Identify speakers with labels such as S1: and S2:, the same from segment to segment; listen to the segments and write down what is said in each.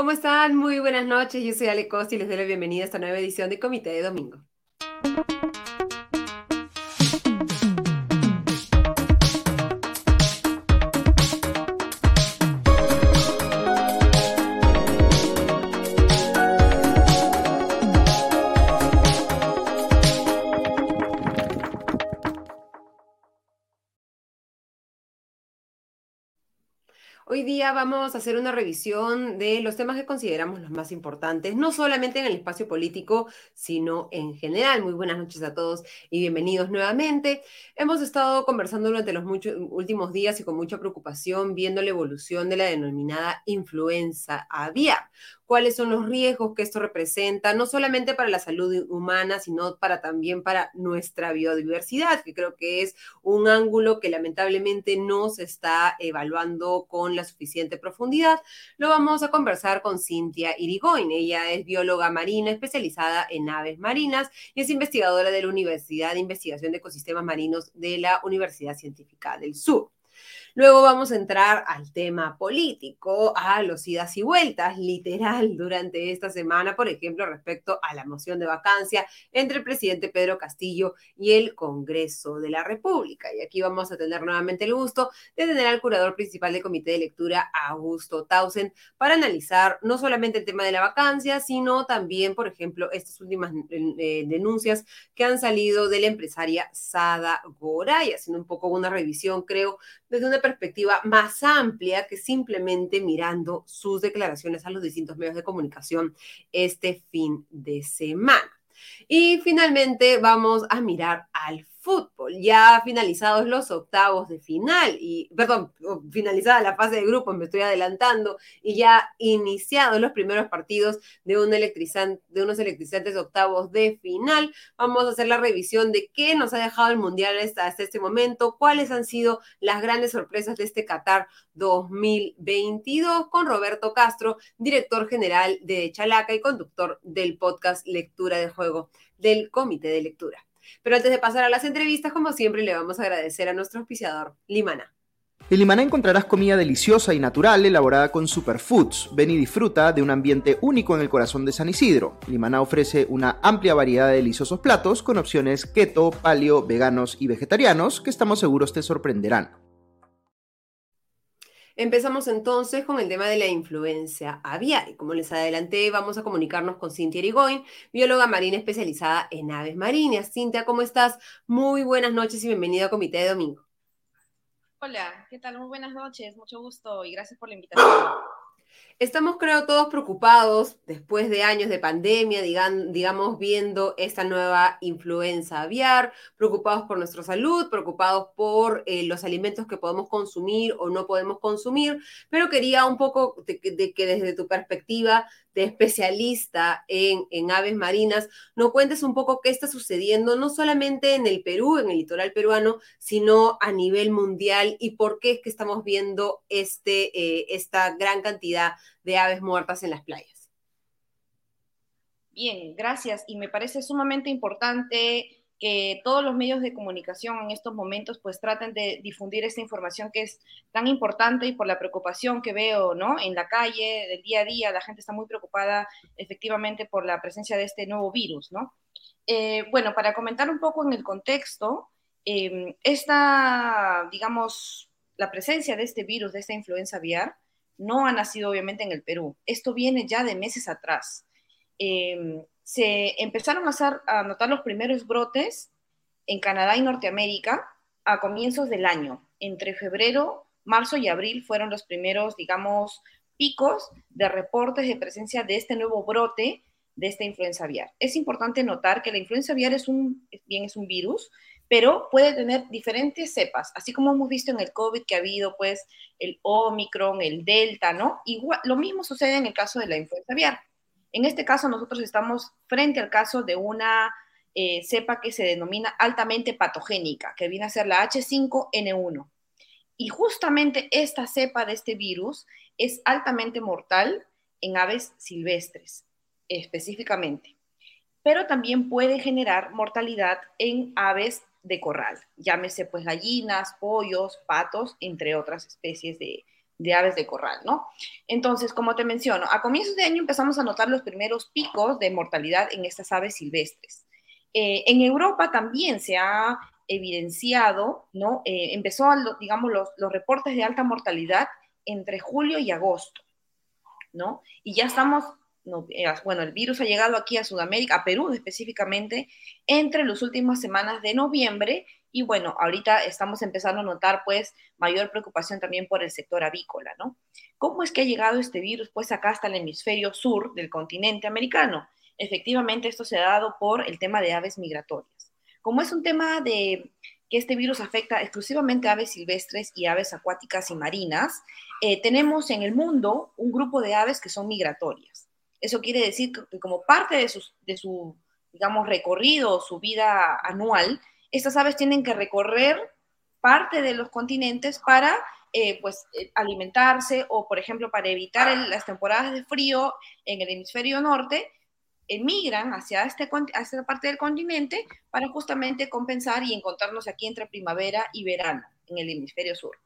S1: ¿Cómo están? Muy buenas noches. Yo soy Ale Costa y les doy la bienvenida a esta nueva edición de Comité de Domingo. Día vamos a hacer una revisión de los temas que consideramos los más importantes, no solamente en el espacio político, sino en general. Muy buenas noches a todos y bienvenidos nuevamente. Hemos estado conversando durante los últimos días y con mucha preocupación viendo la evolución de la denominada influenza aviar cuáles son los riesgos que esto representa, no solamente para la salud humana, sino para también para nuestra biodiversidad, que creo que es un ángulo que lamentablemente no se está evaluando con la suficiente profundidad. Lo vamos a conversar con Cintia Irigoyen. Ella es bióloga marina especializada en aves marinas y es investigadora de la Universidad de Investigación de Ecosistemas Marinos de la Universidad Científica del Sur. Luego vamos a entrar al tema político, a los idas y vueltas, literal, durante esta semana, por ejemplo, respecto a la moción de vacancia entre el presidente Pedro Castillo y el Congreso de la República. Y aquí vamos a tener nuevamente el gusto de tener al curador principal del Comité de Lectura, Augusto Tausen, para analizar no solamente el tema de la vacancia, sino también, por ejemplo, estas últimas eh, denuncias que han salido de la empresaria Sada Goray, haciendo un poco una revisión, creo, desde una perspectiva más amplia que simplemente mirando sus declaraciones a los distintos medios de comunicación este fin de semana. Y finalmente vamos a mirar al fútbol. Ya finalizados los octavos de final, y, perdón, finalizada la fase de grupos, me estoy adelantando, y ya iniciados los primeros partidos de, un electrizante, de unos electrizantes octavos de final, vamos a hacer la revisión de qué nos ha dejado el Mundial hasta, hasta este momento, cuáles han sido las grandes sorpresas de este Qatar 2022 con Roberto Castro, director general de Chalaca y conductor del podcast Lectura de Juego del Comité de Lectura. Pero antes de pasar a las entrevistas, como siempre, le vamos a agradecer a nuestro auspiciador, Limana.
S2: En Limana encontrarás comida deliciosa y natural elaborada con superfoods. Ven y disfruta de un ambiente único en el corazón de San Isidro. Limana ofrece una amplia variedad de deliciosos platos con opciones keto, paleo, veganos y vegetarianos que estamos seguros te sorprenderán.
S1: Empezamos entonces con el tema de la influencia aviar. Como les adelanté, vamos a comunicarnos con Cintia Erigoyen, bióloga marina especializada en aves marinas. Cintia, ¿cómo estás? Muy buenas noches y bienvenida a Comité de Domingo.
S3: Hola, ¿qué tal? Muy buenas noches, mucho gusto y gracias por la invitación.
S1: Estamos, creo, todos preocupados después de años de pandemia, digamos, viendo esta nueva influenza aviar, preocupados por nuestra salud, preocupados por eh, los alimentos que podemos consumir o no podemos consumir, pero quería un poco de que desde tu perspectiva especialista en, en, aves marinas, nos cuentes un poco qué está sucediendo, no solamente en el Perú, en el litoral peruano, sino a nivel mundial y por qué es que estamos viendo este, eh, esta gran cantidad de aves muertas en las playas.
S3: Bien, gracias. Y me parece sumamente importante que todos los medios de comunicación en estos momentos pues traten de difundir esta información que es tan importante y por la preocupación que veo, ¿no? En la calle, del día a día, la gente está muy preocupada efectivamente por la presencia de este nuevo virus, ¿no? Eh, bueno, para comentar un poco en el contexto, em, esta, digamos, la presencia de este virus, de esta influenza aviar, no ha nacido obviamente en el Perú. Esto viene ya de meses atrás. Eh, se empezaron a, notar los primeros brotes en Canadá y Norteamérica a comienzos del año. Entre febrero, marzo y abril fueron los primeros, digamos, picos de reportes de presencia de este nuevo brote de esta influenza aviar. Es importante notar que la influenza aviar es un, bien es un virus, pero puede tener diferentes cepas, así como hemos visto en el COVID que ha habido pues el Omicron, el Delta, ¿no? Igual, lo mismo sucede en el caso de la influenza aviar. En este caso, nosotros estamos frente al caso de una eh, cepa que se denomina altamente patogénica, que viene a ser la H5N1. Y justamente esta cepa de este virus es altamente mortal en aves silvestres, específicamente. Pero también puede generar mortalidad en aves de corral, llámese pues gallinas, pollos, patos, entre otras especies de, de aves de corral, ¿no? Entonces, como te menciono, a comienzos de año empezamos a notar los primeros picos de mortalidad en estas aves silvestres. Eh, en Europa también se ha evidenciado, ¿no? Eh, empezó, digamos, los, los reportes de alta mortalidad entre julio y agosto, ¿no? Y ya estamos eh, bueno, el virus ha llegado aquí a Sudamérica, a Perú específicamente, entre las últimas semanas de noviembre y bueno, ahorita estamos empezando a notar pues mayor preocupación también por el sector avícola, ¿no? ¿Cómo es que ha llegado este virus pues acá hasta el hemisferio sur del continente americano? Efectivamente, esto se ha dado por el tema de aves migratorias. Como es un tema de que este virus afecta exclusivamente a aves silvestres y aves acuáticas y marinas, eh, tenemos en el mundo un grupo de aves que son migratorias. Eso quiere decir que como parte de, de su, digamos, recorrido, su vida anual, estas aves tienen que recorrer parte de los continentes para eh, pues, eh, alimentarse o, por ejemplo, para evitar las temporadas de frío en el hemisferio norte, emigran hacia, este, hacia esta parte del continente para justamente compensar y encontrarnos aquí entre primavera y verano en el hemisferio sur.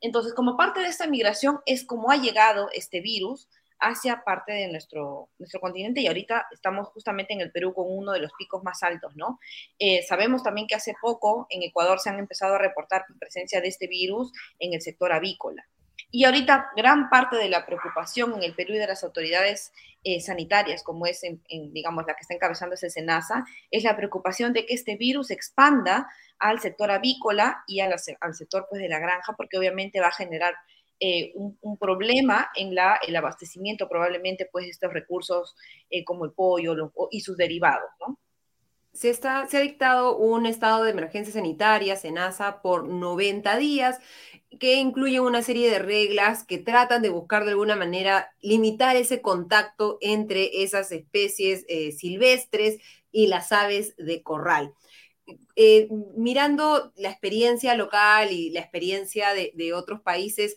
S3: Entonces, como parte de esta migración es como ha llegado este virus hacia parte de nuestro, nuestro continente y ahorita estamos justamente en el Perú con uno de los picos más altos, ¿no? Eh, sabemos también que hace poco en Ecuador se han empezado a reportar presencia de este virus en el sector avícola. Y ahorita gran parte de la preocupación en el Perú y de las autoridades eh, sanitarias, como es, en, digamos, la que está encabezando ese SENASA, es la preocupación de que este virus expanda al sector avícola y al, al sector pues, de la granja, porque obviamente va a generar eh, un, problema en la, el abastecimiento probablemente pues de estos recursos eh, como el pollo y sus derivados.
S1: Se, está, se ha dictado un estado de emergencia sanitaria, SENASA, por 90 días, que incluye una serie de reglas que tratan de buscar de alguna manera limitar ese contacto entre esas especies eh, silvestres y las aves de corral. mirando la experiencia local y la experiencia de otros países,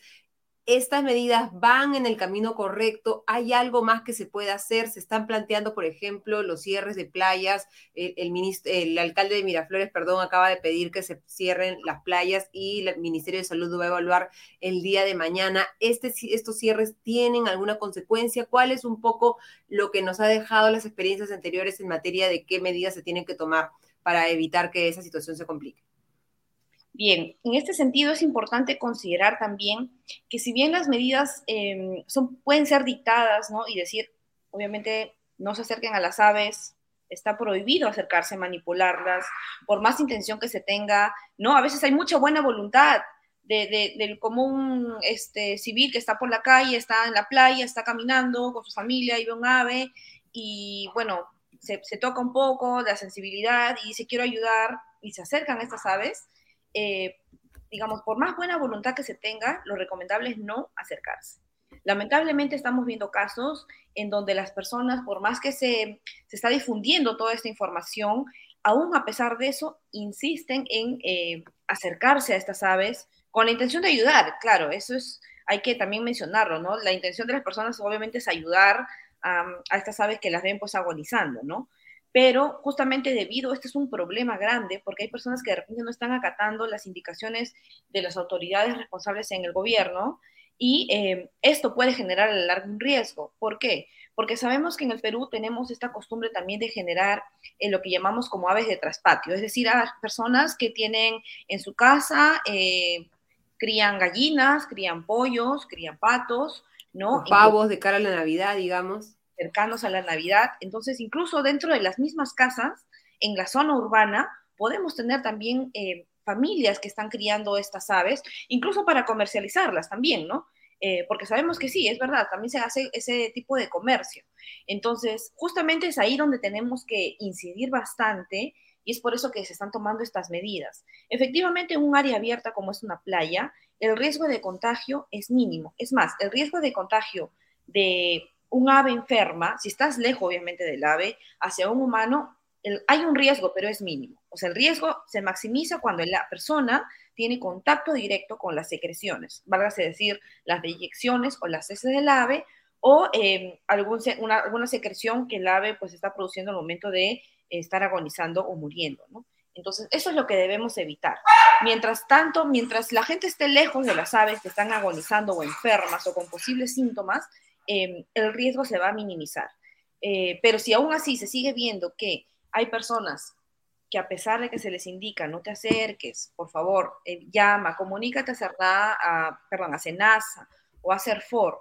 S1: estas medidas van en el camino correcto, hay algo más que se puede hacer, se están planteando, por ejemplo, los cierres de playas, el, ministro, el alcalde de Miraflores, perdón, acaba de pedir que se cierren las playas y el Ministerio de Salud lo va a evaluar el día de mañana. Este, ¿Estos cierres tienen alguna consecuencia? ¿Cuál es un poco lo que nos ha dejado las experiencias anteriores en materia de qué medidas se tienen que tomar para evitar que esa situación se complique?
S3: Bien, en este sentido es importante considerar también que si bien las medidas em, son, pueden ser dictadas, ¿no? Y decir, obviamente, no se acerquen a las aves, está prohibido acercarse, manipularlas, por más intención que se tenga, ¿no? A veces hay mucha buena voluntad del común este, civil que está por la calle, está en la playa, está caminando con su familia y ve un ave y, bueno, se, se toca un poco de la sensibilidad y dice, quiero ayudar, y se acercan estas aves, eh, digamos, por más buena voluntad que se tenga, lo recomendable es no acercarse. Lamentablemente estamos viendo casos en donde las personas, por más que se, se está difundiendo toda esta información, aún a pesar de eso, insisten en eh, acercarse a estas aves con la intención de ayudar. Claro, eso es, hay que también mencionarlo, ¿no? La intención de las personas obviamente es ayudar a, estas aves que las ven pues agonizando, ¿no? Pero justamente debido, este es un problema grande, porque hay personas que de repente no están acatando las indicaciones de las autoridades responsables en el gobierno, y eh, esto puede generar a largo un riesgo. ¿Por qué? Porque sabemos que en el Perú tenemos esta costumbre también de generar eh, lo que llamamos como aves de traspatio, es decir, a personas que tienen en su casa, eh, crían gallinas, crían pollos, crían patos, ¿no?
S1: pavos de cara a la Navidad, digamos
S3: cercanos a la Navidad. Entonces, incluso dentro de las mismas casas, en la zona urbana, podemos tener también eh, familias que están criando estas aves, incluso para comercializarlas también, ¿no? Eh, porque sabemos que sí, es verdad, también se hace ese tipo de comercio. Entonces, justamente es ahí donde tenemos que incidir bastante y es por eso que se están tomando estas medidas. Efectivamente, en un área abierta como es una playa, el riesgo de contagio es mínimo. Es más, el riesgo de contagio de un ave enferma, si estás lejos obviamente del ave, hacia un humano, hay un riesgo, pero es mínimo. O sea, el riesgo se maximiza cuando la persona tiene contacto directo con las secreciones, válgase decir, las deyecciones o las heces del ave, o eh, alguna secreción que el ave pues está produciendo al momento de estar agonizando o muriendo. Entonces, eso es lo que debemos evitar. Mientras tanto, mientras la gente esté lejos de las aves que están agonizando o enfermas o con posibles síntomas, em, el riesgo se va a minimizar. Eh, pero si aún así se sigue viendo que hay personas que a pesar de que se les indica no te acerques, por favor, eh, llama, comunícate a CERNA, a, perdón, a SENASA o a CERFOR,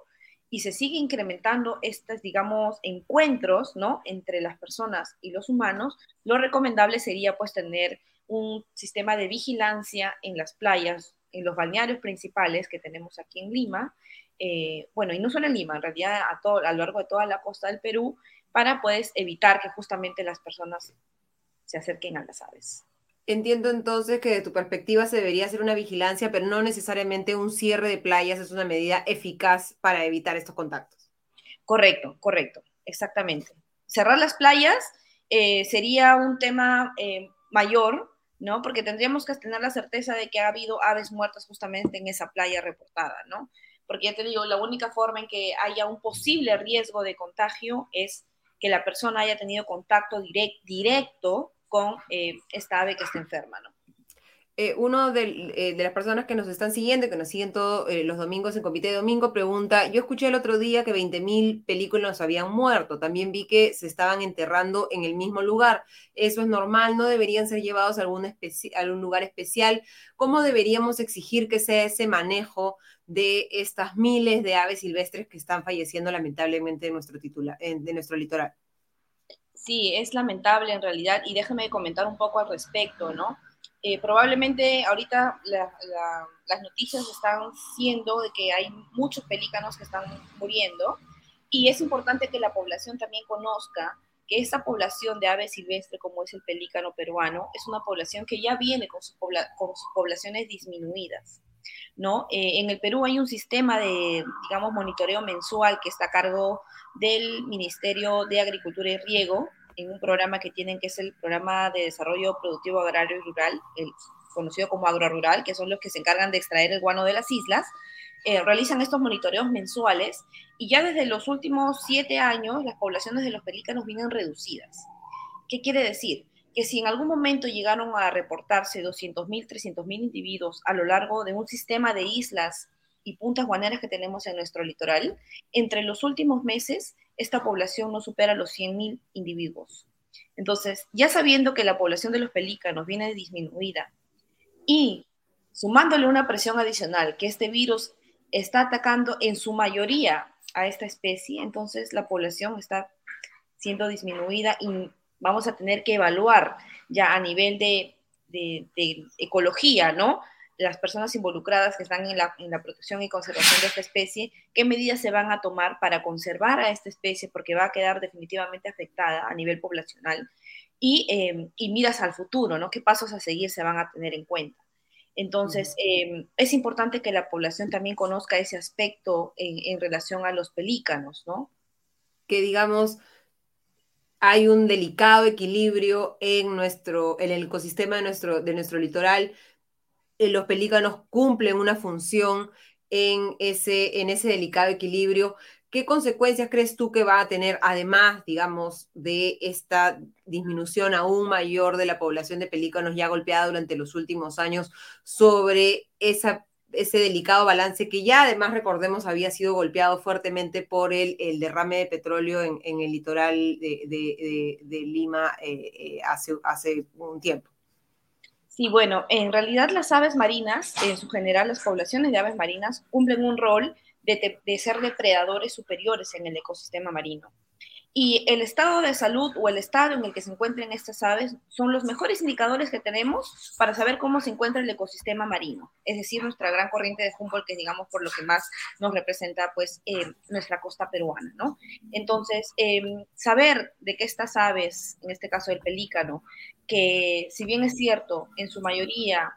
S3: y se sigue incrementando estos, digamos, encuentros, ¿no? Entre las personas y los humanos, lo recomendable sería, pues, tener un sistema de vigilancia en las playas, en los balnearios principales que tenemos aquí en Lima, eh, bueno, y no solo en Lima, en realidad a, todo, a lo largo de toda la costa del Perú, para, pues, evitar que justamente las personas se acerquen a las aves.
S1: Entiendo entonces que de tu perspectiva se debería hacer una vigilancia, pero no necesariamente un cierre de playas es una medida eficaz para evitar estos contactos.
S3: Correcto, correcto, exactamente. Cerrar las playas eh, sería un tema eh, mayor, ¿no? Porque tendríamos que tener la certeza de que ha habido aves muertas justamente en esa playa reportada, ¿no? Porque ya te digo, la única forma en que haya un posible riesgo de contagio es que la persona haya tenido contacto directo con eh, esta ave que está enferma, ¿no?
S1: Eh, uno eh, de, las personas que nos están siguiendo, que nos siguen todos los domingos en Comité de Domingo, pregunta, yo escuché el otro día que 20.000 películas habían muerto, también vi que se estaban enterrando en el mismo lugar, eso es normal, no deberían ser llevados a algún, lugar especial, ¿cómo deberíamos exigir que sea ese manejo de estas miles de aves silvestres que están falleciendo lamentablemente en nuestro, titular, de nuestro litoral?
S3: Sí, es lamentable en realidad y déjame comentar un poco al respecto, ¿no? Eh, probablemente ahorita las noticias están siendo de que hay muchos pelícanos que están muriendo y es importante que la población también conozca que esta población de aves silvestres como es el pelícano peruano es una población que ya viene con, sus poblaciones disminuidas. ¿no? Eh, en el Perú hay un sistema de, digamos, monitoreo mensual que está a cargo del Ministerio de Agricultura y Riego, en un programa que tienen que es el Programa de Desarrollo Productivo Agrario y Rural, el, conocido como Agrorural, que son los que se encargan de extraer el guano de las islas, eh, realizan estos monitoreos mensuales y ya desde los últimos siete años las poblaciones de los pelícanos vienen reducidas. ¿Qué quiere decir? Que si en algún momento llegaron a reportarse 200.000, 300.000 individuos a lo largo de un sistema de islas y puntas guaneras que tenemos en nuestro litoral, entre los últimos meses esta población no supera los 100.000 individuos. Entonces, ya sabiendo que la población de los pelícanos viene disminuida y sumándole una presión adicional, que este virus está atacando en su mayoría a esta especie, entonces la población está siendo disminuida y vamos a tener que evaluar ya a nivel de, ecología, ¿no? Las personas involucradas que están en la, protección y conservación de esta especie, qué medidas se van a tomar para conservar a esta especie, porque va a quedar definitivamente afectada a nivel poblacional, y, eh, miras al futuro, ¿no? ¿Qué pasos a seguir se van a tener en cuenta? Entonces, em, es importante que la población también conozca ese aspecto en, relación a los pelícanos, ¿no?
S1: Que digamos, hay un delicado equilibrio en nuestro, en el ecosistema de nuestro, de nuestro litoral, eh, los pelícanos cumplen una función en ese, en ese delicado equilibrio. ¿Qué consecuencias crees tú que va a tener, además, digamos, de esta disminución aún mayor de la población de pelícanos ya golpeada durante los últimos años sobre ese delicado balance que ya además, recordemos, había sido golpeado fuertemente por el, derrame de petróleo en, el litoral de, de, de, Lima eh, eh, hace, hace un tiempo?
S3: Sí, bueno, en realidad las aves marinas, en su general las poblaciones de aves marinas, cumplen un rol de, de ser depredadores superiores en el ecosistema marino. Y el estado de salud o el estado en el que se encuentran estas aves son los mejores indicadores que tenemos para saber cómo se encuentra el ecosistema marino, es decir, nuestra gran corriente de Humboldt, que digamos por lo que más nos representa pues eh, nuestra costa peruana, ¿no? Entonces, em, saber de que estas aves, en este caso el pelícano, que si bien es cierto, en su mayoría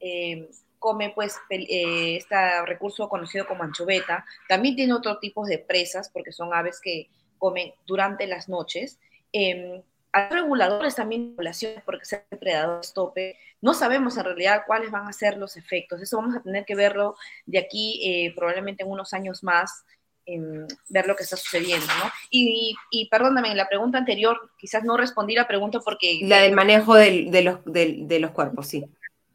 S3: em, come pues eh, este recurso conocido como anchoveta, también tiene otro tipo de presas porque son aves que comen durante las noches. Eh, hay reguladores también de poblaciones porque ser depredadores tope. No sabemos en realidad cuáles van a ser los efectos. Eso vamos a tener que verlo de aquí eh, probablemente en unos años más, em, ver lo que está sucediendo, ¿no? Y, y, perdóname, en la pregunta anterior quizás no respondí la pregunta porque...
S1: La del manejo del, de, los, de los cuerpos, sí.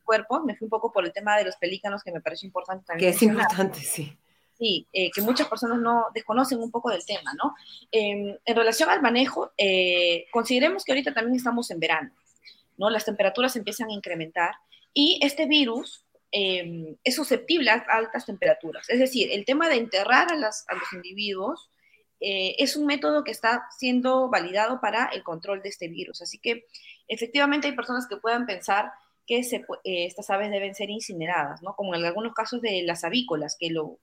S3: Cuerpos, me fui un poco por el tema de los pelícanos que me parece importante también.
S1: Que es importante, sí.
S3: Sí, eh, que muchas personas no desconocen un poco del tema, ¿no? Em, en relación al manejo, eh, consideremos que ahorita también estamos en verano, ¿no? Las temperaturas empiezan a incrementar y este virus em, es susceptible a altas temperaturas. Es decir, el tema de enterrar a, los individuos eh, es un método que está siendo validado para el control de este virus. Así que efectivamente hay personas que puedan pensar que estas aves deben ser incineradas, ¿no? Como en algunos casos de las avícolas, que lo,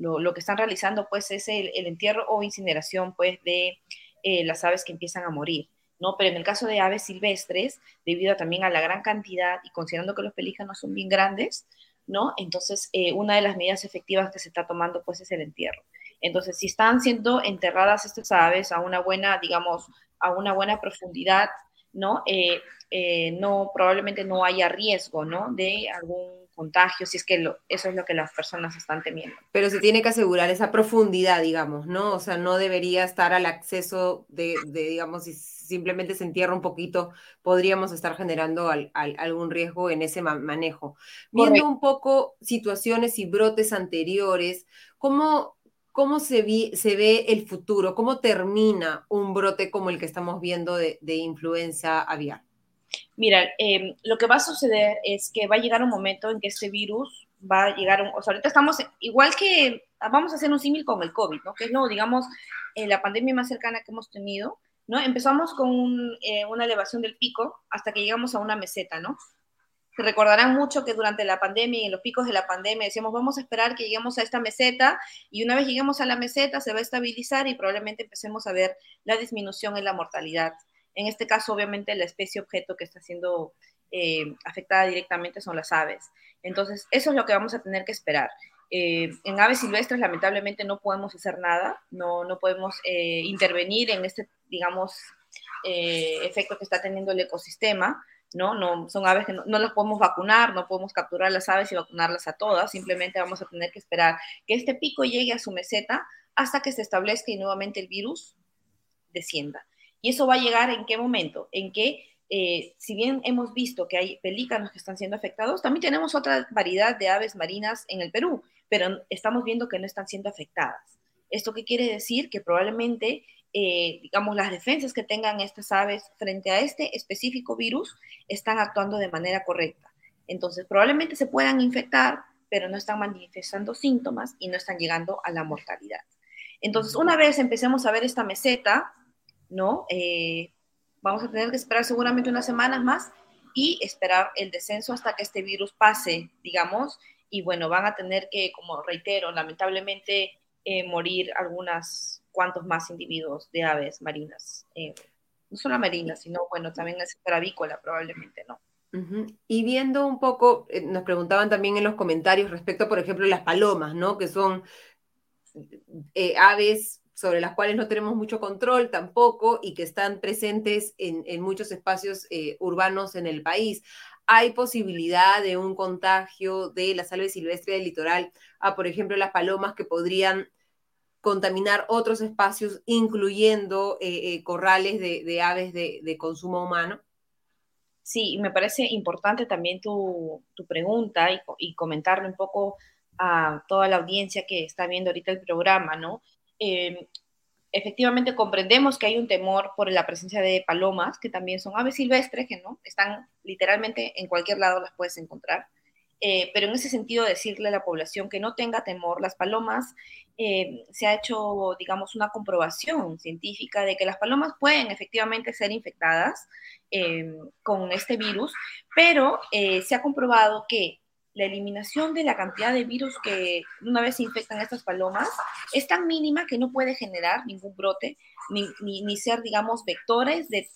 S3: lo, que están realizando pues es el, entierro o incineración pues de eh, las aves que empiezan a morir. ¿no? Pero en el caso de aves silvestres, debido también a la gran cantidad y considerando que los pelícanos son bien grandes, ¿no? Entonces, eh, una de las medidas efectivas que se está tomando, pues, es el entierro. Entonces, si están siendo enterradas estas aves a una buena, digamos, a una buena profundidad, ¿no? Eh, no, probablemente no haya riesgo, ¿no? De algún contagio, si es que eso es lo que las personas están temiendo.
S1: Pero se tiene que asegurar esa profundidad, digamos, ¿no? O sea, no debería estar al acceso de, digamos, si simplemente se entierra un poquito, podríamos estar generando algún riesgo en ese manejo. Viendo un poco situaciones y brotes anteriores, ¿cómo, cómo se, se ve el futuro? ¿Cómo termina un brote como el que estamos viendo de, de influenza aviar?
S3: Mira, em, lo que va a suceder es que va a llegar un momento en que este virus va a llegar, o sea, ahorita estamos igual que, vamos a hacer un símil con el COVID, ¿no? Que es, lo, digamos, eh, la pandemia más cercana que hemos tenido, ¿no? Empezamos con eh, una elevación del pico hasta que llegamos a una meseta, ¿no? Se recordarán mucho que durante la pandemia y en los picos de la pandemia decíamos, vamos a esperar que lleguemos a esta meseta y una vez lleguemos a la meseta se va a estabilizar y probablemente empecemos a ver la disminución en la mortalidad. En este caso, obviamente, la especie objeto que está siendo eh, afectada directamente son las aves. Entonces, eso es lo que vamos a tener que esperar. Eh, en aves silvestres, lamentablemente, no podemos hacer nada, no, no podemos eh, intervenir en este, digamos, efecto que está teniendo el ecosistema. ¿no? no son aves que no, no, las podemos vacunar, no podemos capturar las aves y vacunarlas a todas, simplemente vamos a tener que esperar que este pico llegue a su meseta hasta que se establezca y nuevamente el virus descienda. ¿Y eso va a llegar en qué momento? En que, eh, si bien hemos visto que hay pelícanos que están siendo afectados, también tenemos otra variedad de aves marinas en el Perú, pero estamos viendo que no están siendo afectadas. ¿Esto qué quiere decir? Que probablemente, eh, digamos, las defensas que tengan estas aves frente a este específico virus están actuando de manera correcta. Entonces, probablemente se puedan infectar, pero no están manifestando síntomas y no están llegando a la mortalidad. Entonces, una vez empecemos a ver esta meseta, ¿no? Eh, vamos a tener que esperar seguramente unas semanas más y esperar el descenso hasta que este virus pase, digamos, y bueno, van a tener que, como reitero, lamentablemente eh, morir algunas cuantos más individuos de aves marinas, eh, no solo marinas, sino bueno, también es avícola probablemente, ¿no?
S1: Y viendo un poco, nos preguntaban también en los comentarios respecto, por ejemplo, las palomas, ¿no? Que son aves sobre las cuales no tenemos mucho control tampoco y que están presentes en, muchos espacios eh, urbanos en el país. Hay posibilidad de un contagio de la salve silvestre del litoral a, por ejemplo, las palomas que podrían contaminar otros espacios, incluyendo eh, eh, corrales de, aves de, consumo humano?
S3: Sí, me parece importante también tu, pregunta y, y, comentarle un poco a toda la audiencia que está viendo ahorita el programa, ¿no? Eh, efectivamente comprendemos que hay un temor por la presencia de palomas, que también son aves silvestres, que no están literalmente en cualquier lado las puedes encontrar. Eh, pero en ese sentido decirle a la población que no tenga temor, las palomas, eh, se ha hecho, digamos, una comprobación científica de que las palomas pueden efectivamente ser infectadas con este virus, pero se ha comprobado que la eliminación de la cantidad de virus que una vez se infectan estas palomas es tan mínima que no puede generar ningún brote, ni, ni, ser, digamos, vectores de,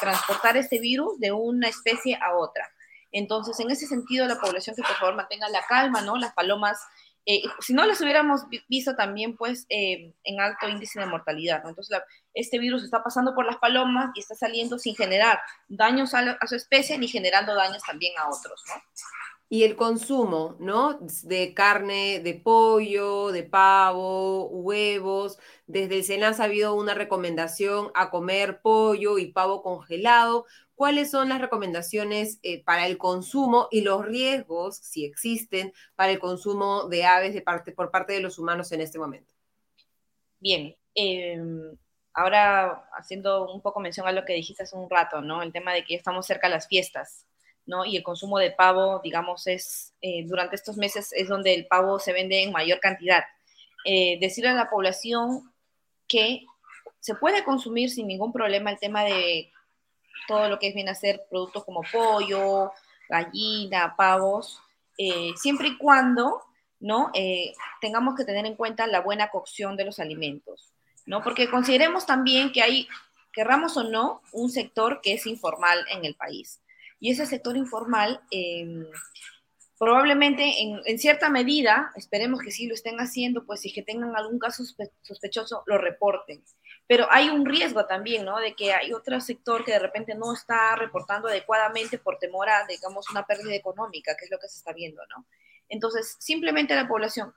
S3: transportar este virus de una especie a otra. Entonces, en ese sentido, la población que por favor mantenga la calma, ¿no? Las palomas, eh, si no las hubiéramos visto también, pues, eh, en alto índice de mortalidad, ¿no? Entonces, este virus está pasando por las palomas y está saliendo sin generar daños a, a su especie ni generando daños también a otros, ¿no?
S1: Y el consumo, ¿no? De carne, de pollo, de pavo, huevos. Desde el SENAS ha habido una recomendación a comer pollo y pavo congelado. ¿Cuáles son las recomendaciones eh, para el consumo y los riesgos, si existen, para el consumo de aves de parte, por parte de los humanos en este momento?
S3: Bien, em, ahora haciendo un poco mención a lo que dijiste hace un rato, ¿no? El tema de que estamos cerca de las fiestas. ¿No? Y el consumo de pavo, digamos, es eh, durante estos meses es donde el pavo se vende en mayor cantidad. Eh, decirle a la población que se puede consumir sin ningún problema el tema de todo lo que es bien hacer productos como pollo, gallina, pavos, eh, siempre y cuando ¿no? tengamos que tener en cuenta la buena cocción de los alimentos, ¿no? Porque consideremos también que hay, querramos o no, un sector que es informal en el país. Y ese sector informal, em, probablemente en, cierta medida, esperemos que sí lo estén haciendo, pues si que tengan algún caso sospechoso, lo reporten. Pero hay un riesgo también, ¿no? De que hay otro sector que de repente no está reportando adecuadamente por temor a, digamos, una pérdida económica, que es lo que se está viendo, ¿no? Entonces, simplemente la población,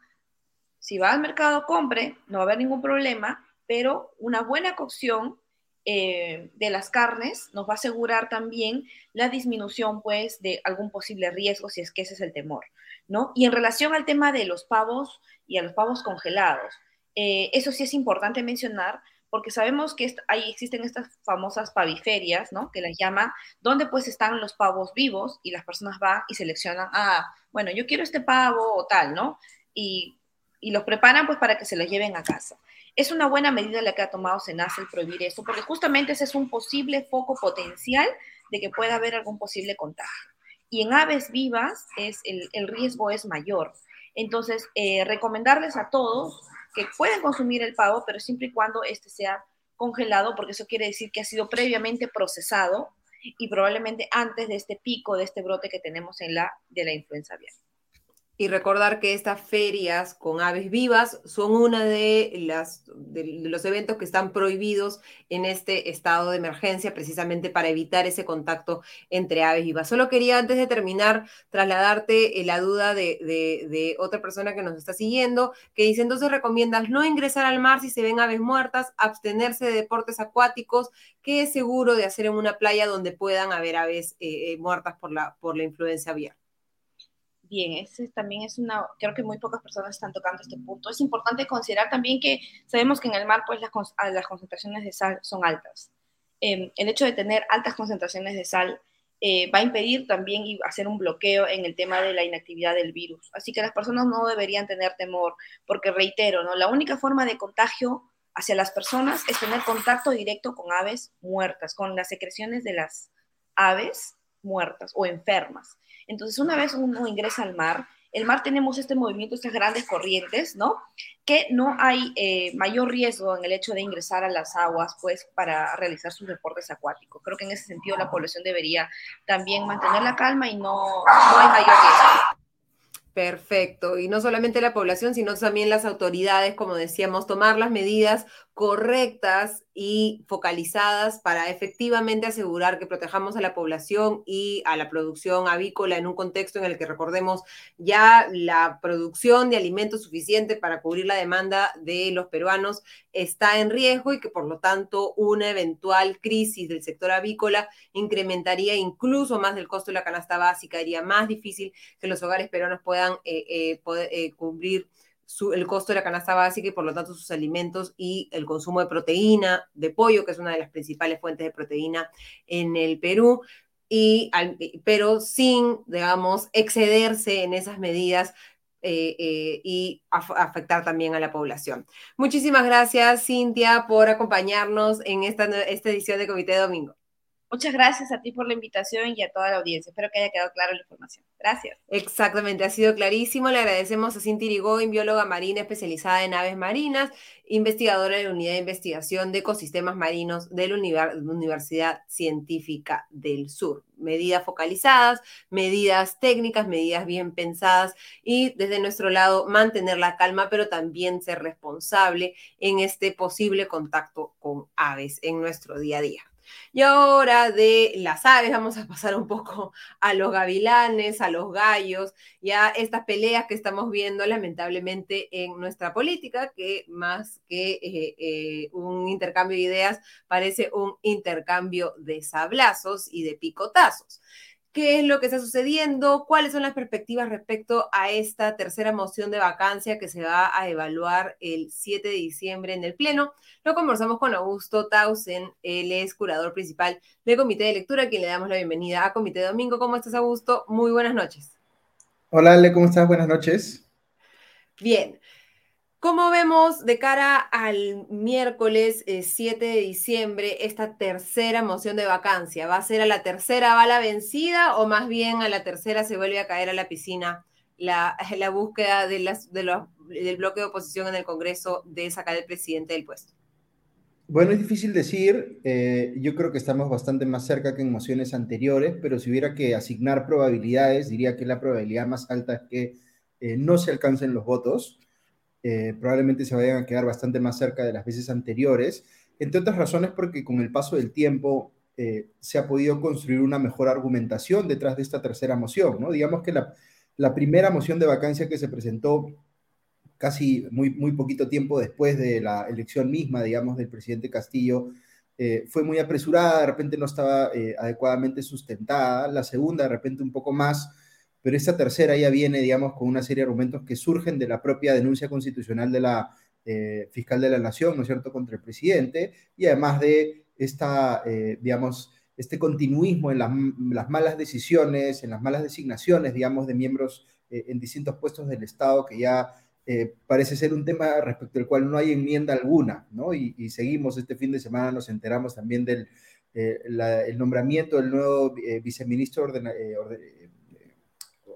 S3: si va al mercado, compre, no va a haber ningún problema, pero una buena cocción eh, de las carnes nos va a asegurar también la disminución, pues, de algún posible riesgo, si es que ese es el temor, ¿no? Y en relación al tema de los pavos y a los pavos congelados, eh, eso sí es importante mencionar, porque sabemos que ahí existen estas famosas paviferias, ¿no? Que las llaman, donde pues están los pavos vivos y las personas van y seleccionan, ah, bueno, yo quiero este pavo o tal, ¿no? Y, y los preparan pues para que se los lleven a casa. Es una buena medida la que ha tomado Senasa el prohibir esto, porque justamente ese es un posible foco potencial de que pueda haber algún posible contagio. Y en aves vivas es, el, riesgo es mayor. Entonces, eh, recomendarles a todos que pueden consumir el pavo, pero siempre y cuando este sea congelado, porque eso quiere decir que ha sido previamente procesado y probablemente antes de este pico, de este brote que tenemos en la, de la influenza aviar.
S1: Y recordar que estas ferias con aves vivas son una de, las, de los eventos que están prohibidos en este estado de emergencia, precisamente para evitar ese contacto entre aves vivas. Solo quería, antes de terminar, trasladarte eh, la duda de, de, otra persona que nos está siguiendo, que dice, entonces recomiendas no ingresar al mar si se ven aves muertas, abstenerse de deportes acuáticos, ¿qué es seguro de hacer en una playa donde puedan haber aves eh, eh, muertas por la, por la influencia aviar?
S3: Bien, ese también es una, creo que muy pocas personas están tocando este punto. Es importante considerar también que sabemos que en el mar pues las, ah, las concentraciones de sal son altas. Em, el hecho de tener altas concentraciones de sal eh, va a impedir también hacer un bloqueo en el tema de la inactividad del virus. Así que las personas no deberían tener temor, porque reitero, ¿no? la única forma de contagio hacia las personas es tener contacto directo con aves muertas, con las secreciones de las aves muertas o enfermas. Entonces, una vez uno ingresa al mar, el mar tenemos este movimiento, estas grandes corrientes, ¿no? Que no hay eh, mayor riesgo en el hecho de ingresar a las aguas, pues, para realizar sus deportes acuáticos. Creo que en ese sentido la población debería también mantener la calma y no, no hay mayor riesgo.
S1: Perfecto. Y no solamente la población, sino también las autoridades, como decíamos, tomar las medidas correctas y focalizadas para efectivamente asegurar que protejamos a la población y a la producción avícola en un contexto en el que recordemos ya la producción de alimentos suficiente para cubrir la demanda de los peruanos está en riesgo y que por lo tanto una eventual crisis del sector avícola incrementaría incluso más del costo de la canasta básica, haría más difícil que los hogares peruanos puedan eh, eh, eh, cubrir el costo de la canasta básica y por lo tanto sus alimentos y el consumo de proteína, de pollo, que es una de las principales fuentes de proteína en el Perú, y, pero sin, digamos, excederse en esas medidas y afectar también a la población. Muchísimas gracias, Cintia, por acompañarnos en esta, esta edición de Comité Domingo.
S3: Muchas gracias a ti por la invitación y a toda la audiencia. Espero que haya quedado clara la información. Gracias.
S1: Exactamente, ha sido clarísimo. Le agradecemos a Cintia Irigoyen, bióloga marina especializada en aves marinas, investigadora de la Unidad de Investigación de Ecosistemas Marinos de la Universidad Científica del Sur. Medidas focalizadas, medidas técnicas, medidas bien pensadas y desde nuestro lado mantener la calma, pero también ser responsable en este posible contacto con aves en nuestro día a día. Y ahora de las aves vamos a pasar un poco a los gavilanes, a los gallos y a estas peleas que estamos viendo lamentablemente en nuestra política, que más que eh, eh, un intercambio de ideas parece un intercambio de sablazos y de picotazos qué es lo que está sucediendo, cuáles son las perspectivas respecto a esta tercera moción de vacancia que se va a evaluar el 7 de diciembre en el Pleno. Lo conversamos con Augusto Tausen, él es curador principal del Comité de Lectura, a quien le damos la bienvenida a Comité Domingo. ¿Cómo estás, Augusto? Muy buenas noches.
S4: Hola, Ale, ¿cómo estás? Buenas noches.
S1: Bien, ¿Cómo vemos de cara al miércoles 7 eh, de diciembre esta tercera moción de vacancia? ¿Va a ser a la tercera bala vencida o más bien a la tercera se vuelve a caer a la piscina la, la búsqueda de las, de los, del bloque de oposición en el Congreso de sacar al presidente del puesto?
S4: Bueno, es difícil decir. Eh, yo creo que estamos bastante más cerca que en mociones anteriores, pero si hubiera que asignar probabilidades, diría que la probabilidad más alta es que eh, no se alcancen los votos. Eh, probablemente se vayan a quedar bastante más cerca de las veces anteriores, entre otras razones porque con el paso del tiempo eh, se ha podido construir una mejor argumentación detrás de esta tercera moción, ¿no? Digamos que la, primera moción de vacancia que se presentó casi muy, muy poquito tiempo después de la elección misma, digamos, del presidente Castillo, eh, fue muy apresurada, de repente no estaba adecuadamente sustentada, la segunda de repente un poco más, pero esta tercera ya viene, digamos, con una serie de argumentos que surgen de la propia denuncia constitucional de la eh, fiscal de la Nación, ¿no es cierto?, contra el presidente, y además de esta, eh, digamos, este continuismo en las, malas decisiones, en las malas designaciones, digamos, de miembros eh, en distintos puestos del Estado, que ya parece ser un tema respecto al cual no hay enmienda alguna, ¿no? Y, seguimos este fin de semana, nos enteramos también del el nombramiento del nuevo viceministro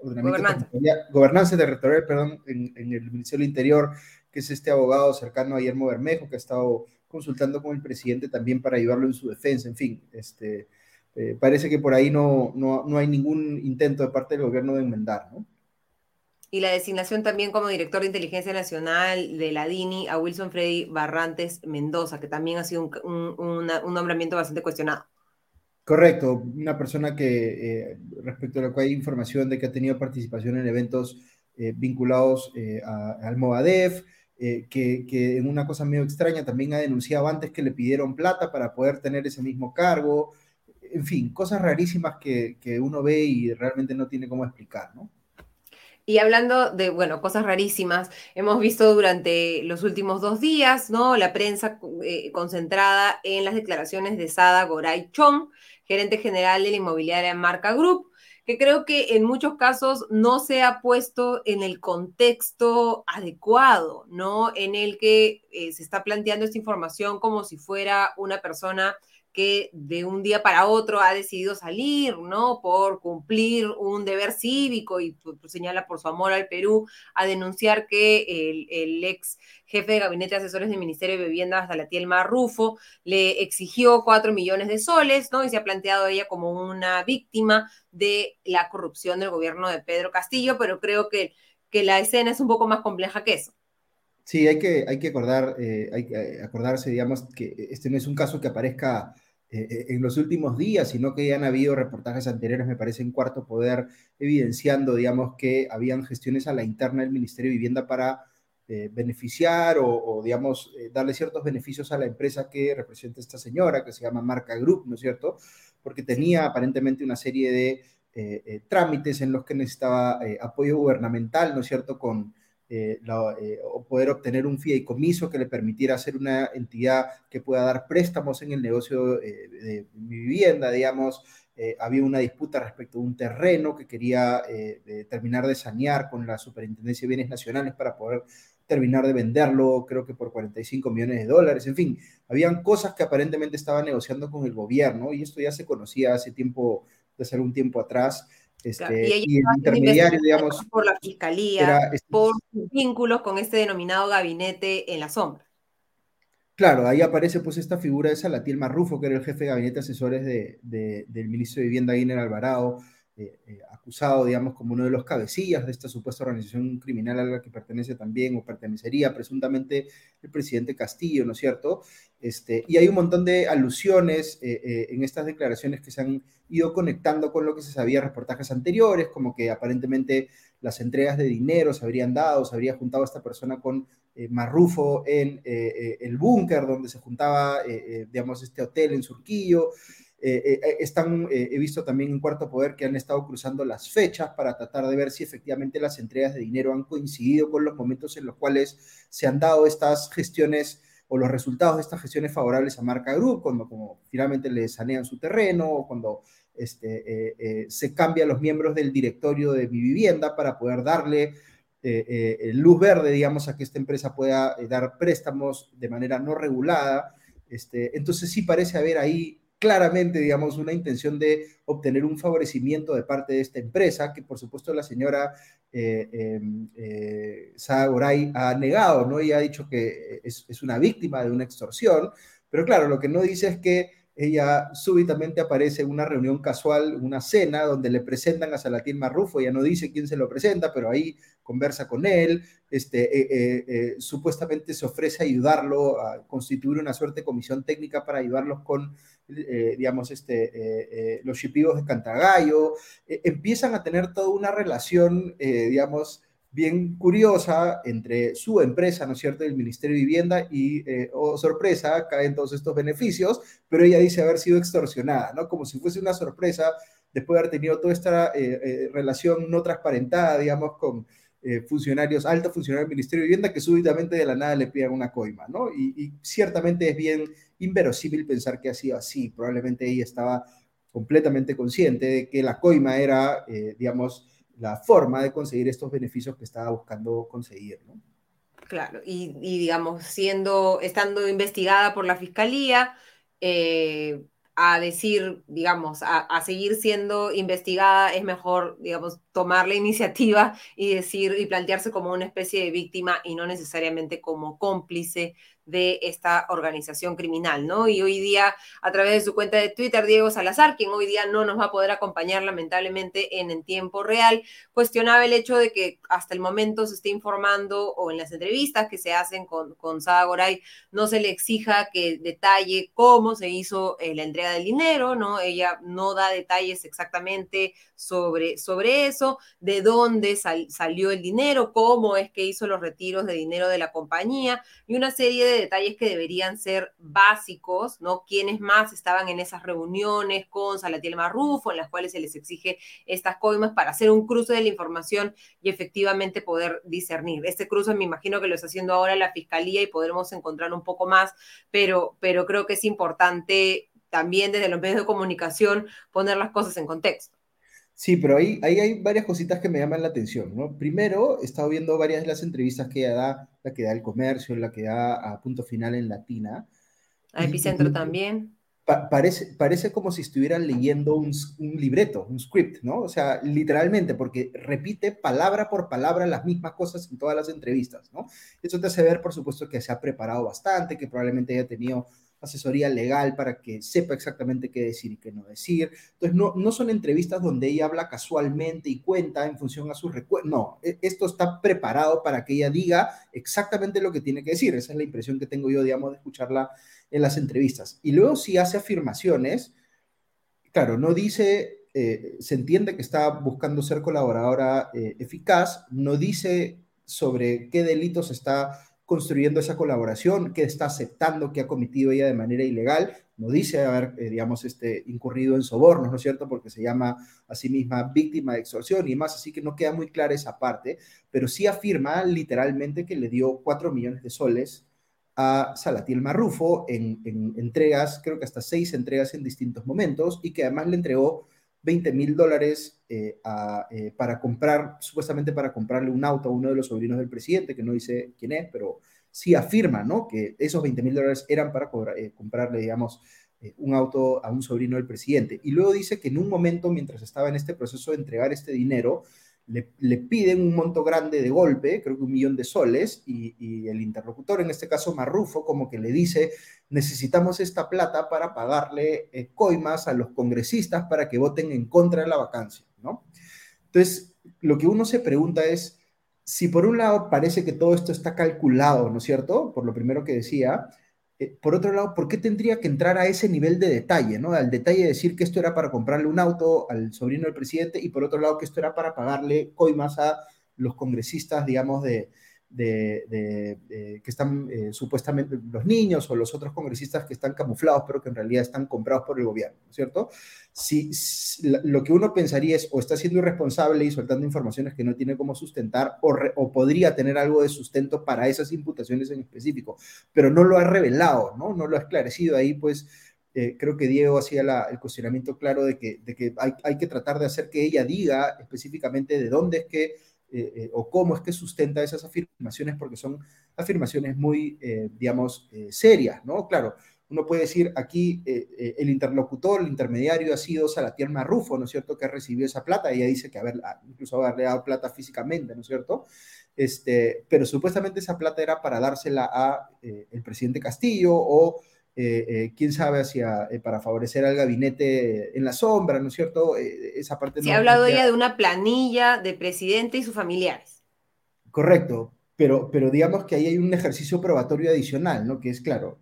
S4: gobernanza territorial, perdón, en, el Ministerio del Interior, que es este abogado cercano a Guillermo Bermejo, que ha estado consultando con el presidente también para ayudarlo en su defensa, en fin, este, eh, parece que por ahí no, no, no, hay ningún intento de parte del gobierno de enmendar, ¿no?
S1: Y la designación también como director de inteligencia nacional de la DINI a Wilson Freddy Barrantes Mendoza, que también ha sido un, un nombramiento bastante cuestionado.
S4: Correcto, una persona que eh, respecto a lo que hay información de que ha tenido participación en eventos eh, vinculados eh, al Movadef, que, que, en una cosa medio extraña también ha denunciado antes que le pidieron plata para poder tener ese mismo cargo, en fin, cosas rarísimas que, que uno ve y realmente no tiene cómo explicar, ¿no?
S1: Y hablando de, bueno, cosas rarísimas, hemos visto durante los últimos dos días, ¿no? La prensa concentrada en las declaraciones de Sada Goray Chong, gerente general de la inmobiliaria Marca Group, que creo que en muchos casos no se ha puesto en el contexto adecuado, ¿no? En el que eh, se está planteando esta información como si fuera una persona que de un día para otro ha decidido salir, ¿no? Por cumplir un deber cívico y pues, pues, señala por su amor al Perú a denunciar que el, ex jefe de gabinete de asesores del Ministerio de Vivienda, Salatiel Marrufo, le exigió cuatro millones de soles, ¿no? Y se ha planteado ella como una víctima de la corrupción del gobierno de Pedro Castillo, pero creo que, que la escena es un poco más compleja que eso.
S4: Sí, hay que, hay que acordar, eh, hay que eh, acordarse, digamos, que este no es un caso que aparezca eh, en los últimos días, sino que ya han habido reportajes anteriores, me parece, en Cuarto Poder, evidenciando, digamos, que habían gestiones a la interna del Ministerio de Vivienda para beneficiar o, digamos, darle ciertos beneficios a la empresa que representa esta señora, que se llama Marca Group, ¿no es cierto? Porque tenía aparentemente una serie de trámites en los que necesitaba apoyo gubernamental, ¿no es cierto?, con eh, eh, o poder obtener un fideicomiso que le permitiera ser una entidad que pueda dar préstamos en el negocio eh, de mi vivienda, digamos. había una disputa respecto a un terreno que quería terminar de sanear con la Superintendencia de Bienes Nacionales para poder terminar de venderlo, creo que por 45 millones de dólares. En fin, habían cosas que aparentemente estaba negociando con el gobierno y esto ya se conocía hace tiempo, de hace algún tiempo atrás.
S1: Este, y, el intermediario, digamos, por la fiscalía, este por vínculos con este denominado gabinete en la sombra.
S4: Claro, ahí aparece pues esta figura de Salatiel Marrufo, que era el jefe de gabinete asesores de, del ministro de Vivienda, Guiner Alvarado, acusado, digamos, como uno de los cabecillas de esta supuesta organización criminal a la que pertenece también o pertenecería presuntamente el presidente Castillo, ¿no es cierto? Este, y hay un montón de alusiones en estas declaraciones que se han ido conectando con lo que se sabía en reportajes anteriores, como que aparentemente las entregas de dinero se habrían dado, se habría juntado esta persona con eh, Marrufo en eh, eh, el búnker donde se juntaba, digamos, este hotel en Surquillo. Están, he visto también en Cuarto Poder que han estado cruzando las fechas para tratar de ver si efectivamente las entregas de dinero han coincidido con los momentos en los cuales se han dado estas gestiones o los resultados de estas gestiones favorables a Marca Group, cuando finalmente le sanean su terreno, o cuando este, se cambian los miembros del directorio de mi vivienda para poder darle eh, eh, luz verde, digamos, a que esta empresa pueda eh, dar préstamos de manera no regulada. Este, entonces sí parece haber ahí claramente, digamos, una intención de obtener un favorecimiento de parte de esta empresa, que por supuesto la señora eh, eh, ha negado, ¿no? Y ha dicho que es, es, una víctima de una extorsión, pero claro, lo que no dice es que ella súbitamente aparece en una reunión casual, una cena, donde le presentan a Salatín Marrufo, ella no dice quién se lo presenta, pero ahí conversa con él, este, eh, eh, supuestamente se ofrece a ayudarlo a constituir una suerte de comisión técnica para ayudarlos con, digamos, este, los chipivos de Cantagallo, empiezan a tener toda una relación, digamos, bien curiosa entre su empresa, ¿no es cierto?, el Ministerio de Vivienda y, eh, oh sorpresa, caen todos estos beneficios, pero ella dice haber sido extorsionada, ¿no? Como si fuese una sorpresa después de haber tenido toda esta eh, eh, relación no transparentada, digamos, con funcionarios, altos funcionarios del Ministerio de Vivienda que súbitamente de la nada le pidan una coima, ¿no? Y ciertamente es bien inverosímil pensar que ha sido así. Probablemente ella estaba completamente consciente de que la coima era, digamos, la forma de conseguir estos beneficios que estaba buscando conseguir, ¿no?
S1: Claro, y, digamos, siendo, estando investigada por la fiscalía, eh, a decir, digamos, a, a, seguir siendo investigada, es mejor, digamos, tomar la iniciativa y decir y plantearse como una especie de víctima y no necesariamente como cómplice de esta organización criminal, ¿no? Y hoy día, a través de su cuenta de Twitter, Diego Salazar, quien hoy día no nos va a poder acompañar lamentablemente en, en tiempo real, cuestionaba el hecho de que hasta el momento se esté informando o en las entrevistas que se hacen con, con Sada Goray no se le exija que detalle cómo se hizo eh, la entrega del dinero, ¿no? Ella no da detalles exactamente sobre, sobre eso, de dónde salió el dinero, cómo es que hizo los retiros de dinero de la compañía y una serie de detalles que deberían ser básicos, ¿no? Quiénes más estaban en esas reuniones con Salatiel Marrufo, en las cuales se les exige estas coimas para hacer un cruce de la información y efectivamente poder discernir. Este cruce me imagino que lo está haciendo ahora la Fiscalía y podremos encontrar un poco más, pero, pero creo que es importante también desde los medios de comunicación poner las cosas en contexto.
S4: Sí, pero ahí, ahí hay varias cositas que me llaman la atención, ¿no? Primero, he estado viendo varias de las entrevistas que ella da, la que da el comercio, la que da a punto final en Latina.
S1: A Epicentro también.
S4: parece, parece como si estuvieran leyendo un, un, libreto, un script, ¿no? O sea, literalmente, porque repite palabra por palabra las mismas cosas en todas las entrevistas, ¿no? Eso te hace ver, por supuesto, que se ha preparado bastante, que probablemente haya tenido asesoría legal para que sepa exactamente qué decir y qué no decir. Entonces, no, no son entrevistas donde ella habla casualmente y cuenta en función a sus recuerdos. No, e, esto está preparado para que ella diga exactamente lo que tiene que decir. Esa es la impresión que tengo yo, digamos, de escucharla en las entrevistas. Y luego si hace afirmaciones, claro, no dice, eh, se entiende que está buscando ser colaboradora eh, eficaz, no dice sobre qué delitos está construyendo esa colaboración, que está aceptando que ha cometido ella de manera ilegal. No dice haber, eh, digamos, este, incurrido en sobornos, ¿no es cierto? Porque se llama a sí misma víctima de extorsión y más, así que no queda muy clara esa parte, pero sí afirma literalmente que le dio cuatro millones de soles a Salatiel Marrufo en entregas, creo que hasta seis entregas en distintos momentos, y que además le entregó 20 mil dólares eh, eh, para comprar, supuestamente para comprarle un auto a uno de los sobrinos del presidente, que no dice quién es, pero sí afirma, ¿no? Que esos 20 mil dólares eran para eh, comprarle, digamos, un auto a un sobrino del presidente. Y luego dice que en un momento, mientras estaba en este proceso de entregar este dinero, le, piden un monto grande de golpe, creo que un millón de soles, y, el interlocutor, en este caso Marrufo, como que le dice, necesitamos esta plata para pagarle eh, coimas a los congresistas para que voten en contra de la vacancia. ¿no? Entonces, lo que uno se pregunta es, si por un lado parece que todo esto está calculado, ¿no es cierto? Por lo primero que decía, eh, por otro lado, ¿por qué tendría que entrar a ese nivel de detalle, ¿no? Al detalle de decir que esto era para comprarle un auto al sobrino del presidente y por otro lado que esto era para pagarle coimas a los congresistas, digamos, de, de, que están eh, supuestamente los niños o los otros congresistas que están camuflados, pero que en realidad están comprados por el gobierno, ¿cierto? Si, lo que uno pensaría es o está siendo irresponsable y soltando informaciones que no tiene cómo sustentar o, o, podría tener algo de sustento para esas imputaciones en específico, pero no lo ha revelado, ¿no? No lo ha esclarecido ahí, pues eh, creo que Diego hacía el cuestionamiento claro de que, de que hay, hay que tratar de hacer que ella diga específicamente de dónde es que eh, eh, o cómo es que sustenta esas afirmaciones, porque son afirmaciones muy, eh, digamos, serias, ¿no? Claro, uno puede decir aquí el interlocutor, el intermediario ha sido Salatiel Marrufo, ¿no es cierto?, que ha recibido esa plata, ella dice que haber, incluso haberle dado plata físicamente, ¿no es cierto?, este, pero supuestamente esa plata era para dársela a el presidente Castillo o eh, eh, quién sabe, hacia, eh, para favorecer al gabinete en la sombra, ¿no es cierto? esa parte
S1: Se ha hablado ella de una planilla de presidente y sus familiares.
S4: Correcto, pero, pero digamos que ahí hay un ejercicio probatorio adicional, ¿no? Que es claro,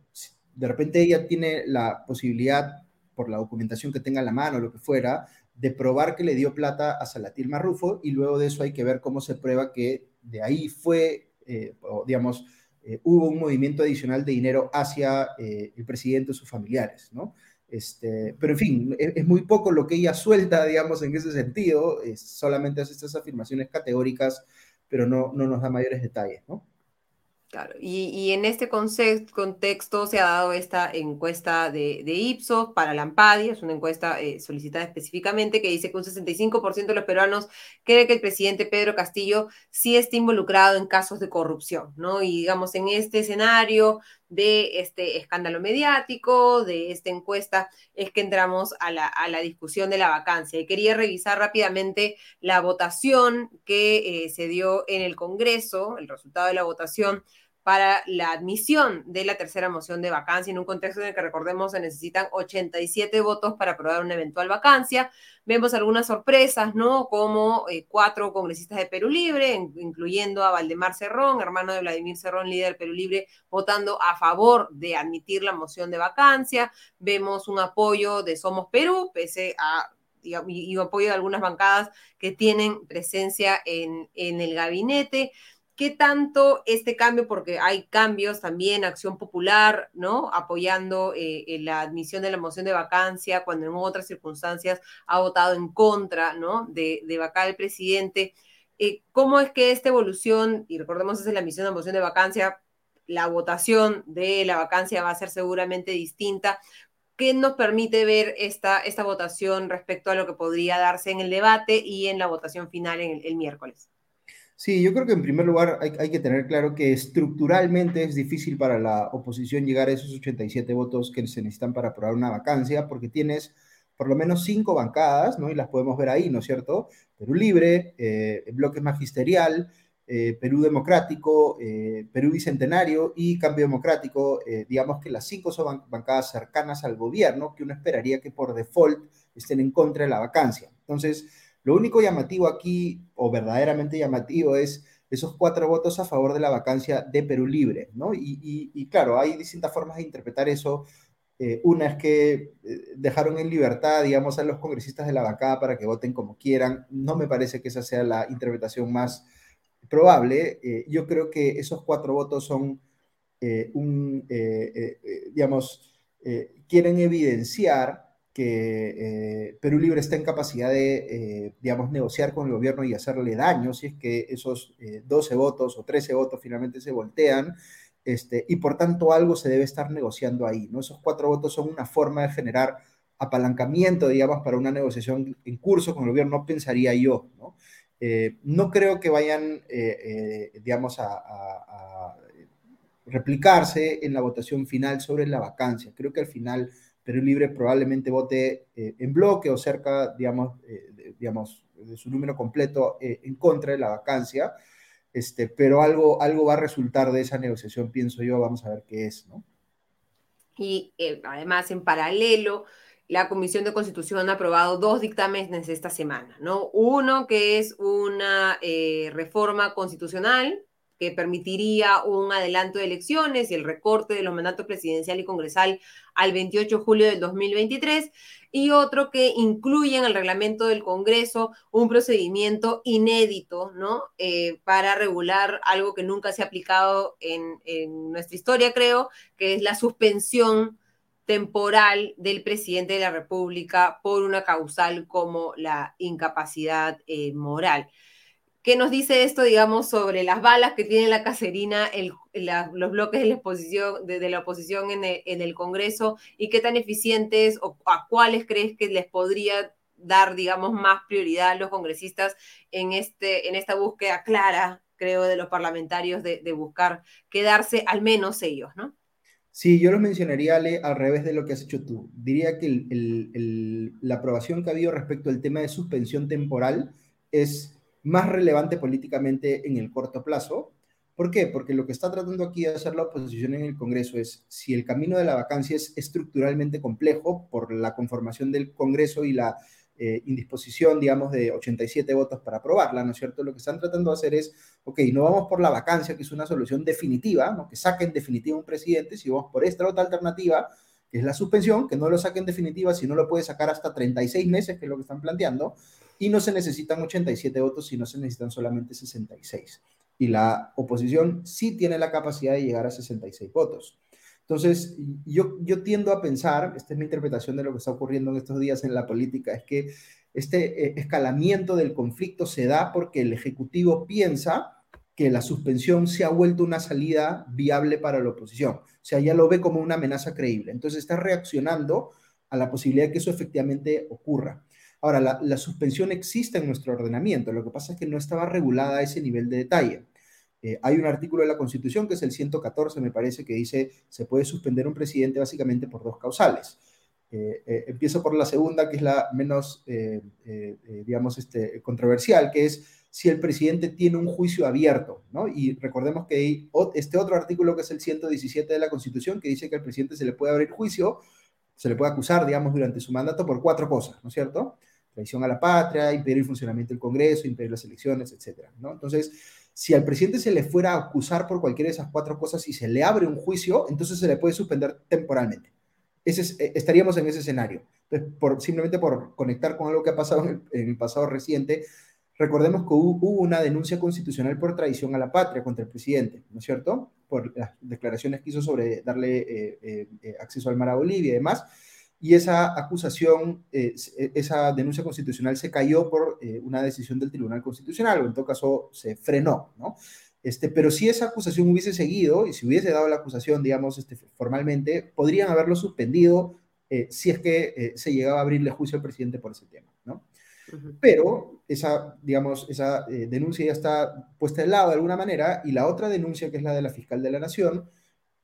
S4: de repente ella tiene la posibilidad, por la documentación que tenga en la mano, o lo que fuera, de probar que le dio plata a Salatil Marrufo y luego de eso hay que ver cómo se prueba que de ahí fue, digamos, eh, hubo un movimiento adicional de dinero hacia eh, el presidente o sus familiares, ¿no? Este, pero en fin, es, muy poco lo que ella suelta, digamos, en ese sentido, solamente hace estas afirmaciones categóricas, pero no, no nos da mayores detalles, ¿no?
S1: Claro, y, en este contexto se ha dado esta encuesta de, Ipsos para la Ampadi, es una encuesta eh, solicitada específicamente que dice que un 65% de los peruanos cree que el presidente Pedro Castillo sí está involucrado en casos de corrupción, ¿no? Y digamos, en este escenario de este escándalo mediático, de esta encuesta, es que entramos a la, a la discusión de la vacancia. Y quería revisar rápidamente la votación que eh, se dio en el Congreso, el resultado de la votación para la admisión de la tercera moción de vacancia en un contexto en el que recordemos se necesitan 87 votos para aprobar una eventual vacancia. Vemos algunas sorpresas, ¿no? Como eh, cuatro congresistas de Perú Libre, incluyendo a Valdemar Cerrón, hermano de Vladimir Cerrón, líder de Perú Libre, votando a favor de admitir la moción de vacancia. Vemos un apoyo de Somos Perú, pese a y, apoyo de algunas bancadas que tienen presencia en, en el gabinete. ¿Qué tanto este cambio, porque hay cambios también, Acción Popular, ¿no? Apoyando eh, la admisión de la moción de vacancia, cuando en otras circunstancias ha votado en contra, ¿no? De, de vacar al presidente. Eh, ¿Cómo es que esta evolución, y recordemos es la admisión de la moción de vacancia, la votación de la vacancia va a ser seguramente distinta? ¿Qué nos permite ver esta, esta votación respecto a lo que podría darse en el debate y en la votación final en el miércoles?
S4: Sí, yo creo que en primer lugar hay, que tener claro que estructuralmente es difícil para la oposición llegar a esos 87 votos que se necesitan para aprobar una vacancia, porque tienes por lo menos cinco bancadas, ¿no? Y las podemos ver ahí, ¿no es cierto? Perú Libre, eh, Bloque Magisterial, eh, Perú Democrático, eh, Perú Bicentenario y Cambio Democrático. digamos que las cinco son bancadas cercanas al gobierno, que uno esperaría que por default estén en contra de la vacancia. Entonces, lo único llamativo aquí, o verdaderamente llamativo, es esos cuatro votos a favor de la vacancia de Perú Libre, ¿no? Y, claro, hay distintas formas de interpretar eso. Eh, una es que eh, dejaron en libertad, digamos, a los congresistas de la bancada para que voten como quieran. No me parece que esa sea la interpretación más probable. Eh, yo creo que esos cuatro votos son un, digamos, quieren evidenciar que eh, Perú Libre está en capacidad de, eh, digamos, negociar con el gobierno y hacerle daño si es que esos 12 eh, votos o 13 votos finalmente se voltean, este, y por tanto algo se debe estar negociando ahí, ¿no? Esos cuatro votos son una forma de generar apalancamiento, digamos, para una negociación en curso con el gobierno, pensaría yo, ¿no? no creo que vayan, digamos, a replicarse en la votación final sobre la vacancia. Creo que al final Perú Libre probablemente vote eh, en bloque o cerca, digamos, eh, de, digamos, de su número completo eh, en contra de la vacancia, este, pero algo, algo va a resultar de esa negociación, pienso yo, vamos a ver qué es, ¿no?
S1: Y además, en paralelo, la Comisión de Constitución ha aprobado dos dictámenes esta semana, ¿no? Uno que es una eh, reforma constitucional que permitiría un adelanto de elecciones y el recorte de los mandatos presidencial y congresal al 28 de julio del 2023, y otro que incluye en el reglamento del Congreso un procedimiento inédito, ¿no? Eh, para regular algo que nunca se ha aplicado en, nuestra historia, creo, que es la suspensión temporal del presidente de la República por una causal como la incapacidad eh, moral. ¿Qué nos dice esto, digamos, sobre las balas que tiene la cacerina, los bloques de la, oposición en el, Congreso y qué tan eficientes o a cuáles crees que les podría dar, digamos, más prioridad a los congresistas en, este, esta búsqueda clara, creo, de los parlamentarios de, buscar quedarse al menos ellos, ¿no?
S4: Sí, yo lo mencionaría, Ale, al revés de lo que has hecho tú. Diría que la aprobación que ha habido respecto al tema de suspensión temporal es más relevante políticamente en el corto plazo. ¿Por qué? Porque lo que está tratando aquí de hacer la oposición en el Congreso es, si el camino de la vacancia es estructuralmente complejo por la conformación del Congreso y la eh, indisposición, digamos, de 87 votos para aprobarla, ¿no es cierto? Lo que están tratando de hacer es, ok, no vamos por la vacancia, que es una solución definitiva, ¿no? que saquen definitiva un presidente, si vamos por esta otra alternativa, que es la suspensión, que no lo saquen definitiva, si no lo puede sacar hasta 36 meses, que es lo que están planteando, y no se necesitan 87 votos, sino se necesitan solamente 66. Y la oposición sí tiene la capacidad de llegar a 66 votos. Entonces, yo, yo tiendo a pensar, esta es mi interpretación de lo que está ocurriendo en estos días en la política, es que este eh, escalamiento del conflicto se da porque el Ejecutivo piensa que la suspensión se ha vuelto una salida viable para la oposición. O sea, ya lo ve como una amenaza creíble. Entonces está reaccionando a la posibilidad de que eso efectivamente ocurra. Ahora, la, suspensión existe en nuestro ordenamiento, lo que pasa es que no estaba regulada a ese nivel de detalle. Eh, hay un artículo de la Constitución, que es el 114, me parece, que dice se puede suspender un presidente básicamente por dos causales. Eh, eh, empiezo por la segunda, que es la menos, digamos, este, controversial, que es si el presidente tiene un juicio abierto, ¿no? Y recordemos que hay este otro artículo, que es el 117 de la Constitución, que dice que al presidente se le puede abrir juicio, se le puede acusar, digamos, durante su mandato por cuatro cosas, ¿no es cierto? Traición a la patria, impedir el funcionamiento del Congreso, impedir las elecciones, etcétera, ¿no? Entonces, si al presidente se le fuera a acusar por cualquiera de esas cuatro cosas y se le abre un juicio, entonces se le puede suspender temporalmente. Ese eh, estaríamos en ese escenario. Entonces, por, simplemente por conectar con algo que ha pasado en el, pasado reciente, recordemos que hubo, una denuncia constitucional por traición a la patria contra el presidente, ¿no es cierto? Por las declaraciones que hizo sobre darle eh, eh, acceso al mar a Bolivia y demás y esa acusación, eh, e, esa denuncia constitucional se cayó por eh, una decisión del Tribunal Constitucional, o en todo caso se frenó, ¿no? Este, pero si esa acusación hubiese seguido y si hubiese dado la acusación, digamos, este, formalmente, podrían haberlo suspendido eh, si es que se llegaba a abrirle juicio al presidente por ese tema, ¿no? Pero esa, digamos, esa denuncia ya está puesta de lado de alguna manera y la otra denuncia, que es la de la fiscal de la Nación,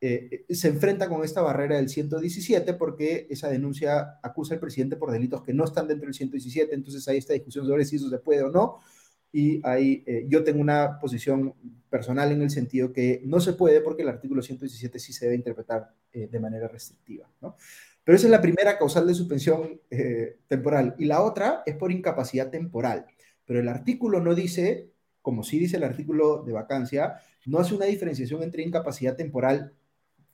S4: eh, se enfrenta con esta barrera del 117 porque esa denuncia acusa al presidente por delitos que no están dentro del 117, entonces hay esta discusión sobre si eso se puede o no, y ahí eh, yo tengo una posición personal en el sentido que no se puede porque el artículo 117 sí se debe interpretar eh, de manera restrictiva, ¿no? Pero esa es la primera causal de suspensión temporal, y la otra es por incapacidad temporal, pero el artículo no dice, como sí dice el artículo de vacancia, no hace una diferenciación entre incapacidad temporal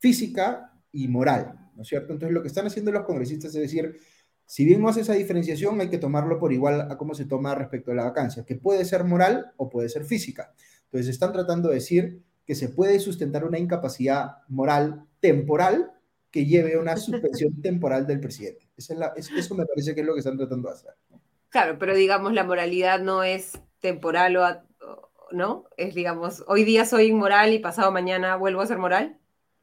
S4: física y moral, ¿no es cierto? Entonces lo que están haciendo los congresistas es decir, si bien no hace esa diferenciación, hay que tomarlo por igual a cómo se toma respecto a la vacancia, que puede ser moral o puede ser física. Entonces están tratando de decir que se puede sustentar una incapacidad moral temporal que lleve a una suspensión temporal del presidente. eso me parece que es lo que están tratando de hacer.
S1: Claro, pero digamos, la moralidad no es temporal o, ¿no? Es, digamos, hoy día soy inmoral y pasado mañana vuelvo a ser moral.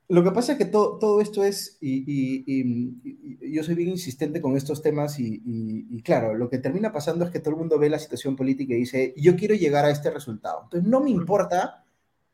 S4: Lo que pasa es que todo, todo esto es, y, yo soy bien insistente con estos temas, y, claro, lo que termina pasando es que todo el mundo ve la situación política y dice, yo quiero llegar a este resultado. Entonces, no me importa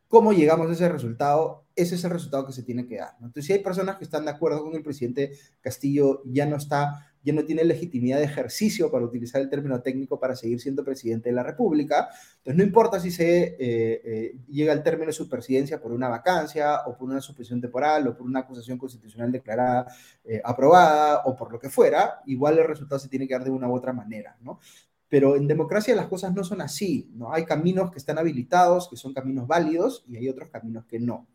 S4: cómo llegamos a ese resultado, ese es el resultado que se tiene que dar. Entonces, si hay personas que están de acuerdo con el presidente Castillo, ya no está ya no tiene legitimidad de ejercicio, para utilizar el término técnico, para seguir siendo presidente de la República. Entonces, no importa si se eh, eh, llega al término de su presidencia por una vacancia o por una suspensión temporal o por una acusación constitucional declarada eh, aprobada o por lo que fuera, igual el resultado se tiene que dar de una u otra manera, ¿no? Pero en democracia las cosas no son así, ¿no? Hay caminos que están habilitados, que son caminos válidos, y hay otros caminos que no.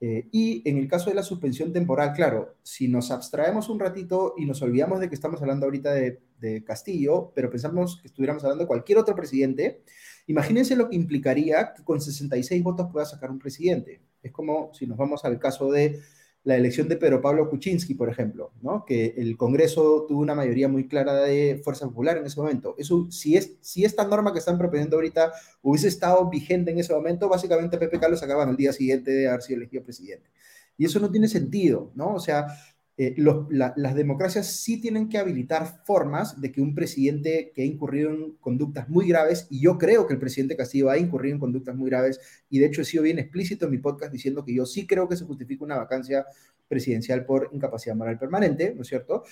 S4: Eh, y en el caso de la suspensión temporal, claro, si nos abstraemos un ratito y nos olvidamos de que estamos hablando ahorita de, Castillo, pero pensamos que estuviéramos hablando de cualquier otro presidente, imagínense lo que implicaría que con 66 votos pueda sacar un presidente. Es como si nos vamos al caso de la elección de Pedro Pablo Kuczynski, por ejemplo, ¿no? que el Congreso tuvo una mayoría muy clara de Fuerza Popular en ese momento. Eso, si, es, si esta norma que están proponiendo ahorita hubiese estado vigente en ese momento, básicamente Pepe lo sacaban el día siguiente de haber sido elegido presidente. Y eso no tiene sentido, ¿no? O sea, eh, las democracias sí tienen que habilitar formas de que un presidente que ha incurrido en conductas muy graves, y yo creo que el presidente Castillo ha incurrido en conductas muy graves, y de hecho he sido bien explícito en mi podcast diciendo que yo sí creo que se justifica una vacancia presidencial por incapacidad moral permanente, ¿no es cierto?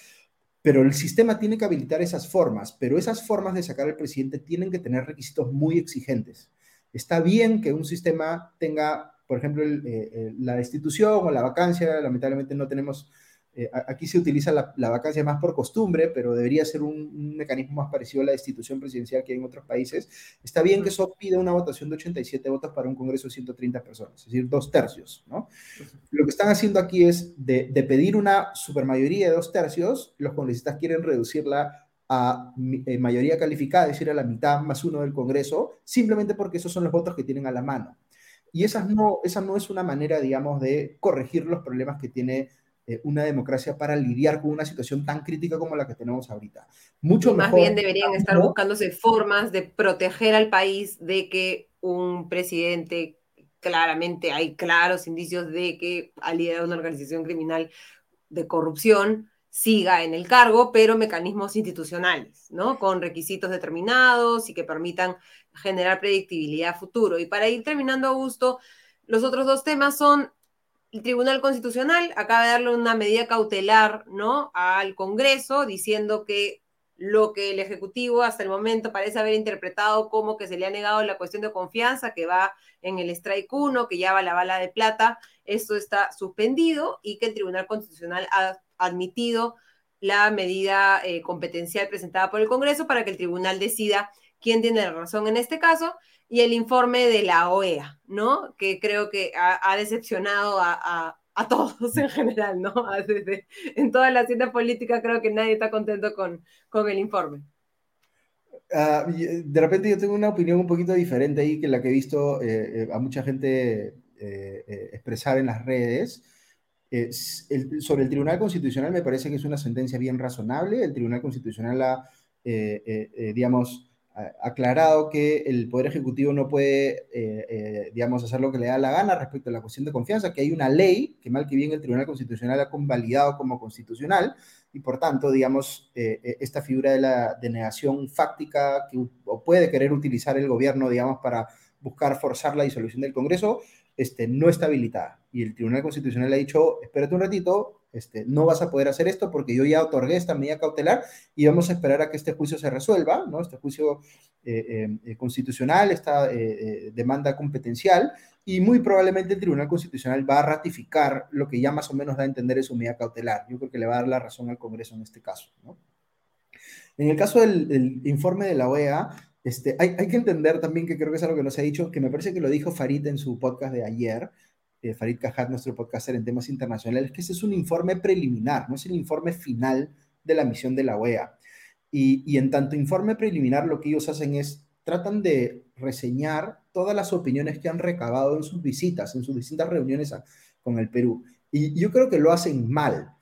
S4: Pero el sistema tiene que habilitar esas formas, pero esas formas de sacar al presidente tienen que tener requisitos muy exigentes. Está bien que un sistema tenga, por ejemplo, eh, eh, la destitución o la vacancia, lamentablemente no tenemos eh, aquí se utiliza la, vacancia más por costumbre, pero debería ser un, mecanismo más parecido a la destitución presidencial que hay en otros países. Está bien que eso pida una votación de 87 votos para un Congreso de 130 personas, es decir, dos tercios. ¿no? Lo que están haciendo aquí es de, pedir una supermayoría de dos tercios, los congresistas quieren reducirla a eh, mayoría calificada, es decir, a la mitad más uno del Congreso, simplemente porque esos son los votos que tienen a la mano. Y esa no, esa no es una manera, digamos, de corregir los problemas que tiene eh, una democracia para lidiar con una situación tan crítica como la que tenemos ahorita.
S1: Mucho más bien deberían estar buscándose formas de proteger al país de que un presidente, claramente hay claros indicios de que ha liderado una organización criminal de corrupción, siga en el cargo, pero mecanismos institucionales, ¿no? Con requisitos determinados y que permitan generar predictibilidad futuro. Y para ir terminando, Augusto, los otros dos temas son el Tribunal Constitucional acaba de darle una medida cautelar, ¿no? Al Congreso diciendo que lo que el Ejecutivo hasta el momento parece haber interpretado como que se le ha negado la cuestión de confianza que va en el strike 1, que ya va la bala de plata, esto está suspendido y que el Tribunal Constitucional ha admitido la medida eh, competencial presentada por el Congreso para que el tribunal decida quién tiene la razón en este caso y el informe de la OEA, ¿no? Que creo que ha, decepcionado a, todos en general, ¿no? en toda la ciencia política creo que nadie está contento con, con el informe.
S4: Ah, de repente yo tengo una opinión un poquito diferente ahí que la que he visto eh, eh, a mucha gente eh, expresar en las redes. sobre el Tribunal Constitucional me parece que es una sentencia bien razonable. El Tribunal Constitucional ha, digamos, aclarado que el Poder Ejecutivo no puede, eh, eh, digamos, hacer lo que le da la gana respecto a la cuestión de confianza, que hay una ley que mal que bien el Tribunal Constitucional ha convalidado como constitucional y por tanto, digamos, eh, esta figura de la denegación fáctica que puede querer utilizar el gobierno, digamos, para buscar forzar la disolución del Congreso, este, no está habilitada. Y el Tribunal Constitucional ha dicho, espérate un ratito, este, no vas a poder hacer esto porque yo ya otorgué esta medida cautelar y vamos a esperar a que este juicio se resuelva, ¿no? Este juicio eh, eh, constitucional, esta eh, demanda competencial, y muy probablemente el Tribunal Constitucional va a ratificar lo que ya más o menos da a entender es su medida cautelar. Yo creo que le va a dar la razón al Congreso en este caso. En el caso del, informe de la OEA, este, hay, hay, que entender también que creo que es algo que no se ha dicho, que me parece que lo dijo Farid en su podcast de ayer, eh, Farid Cajat, nuestro podcaster en temas internacionales, que ese es un informe preliminar, no es el informe final de la misión de la OEA. Y, en tanto informe preliminar, lo que ellos hacen es, tratan de reseñar todas las opiniones que han recabado en sus visitas, en sus distintas reuniones con el Perú. Y yo creo que lo hacen mal.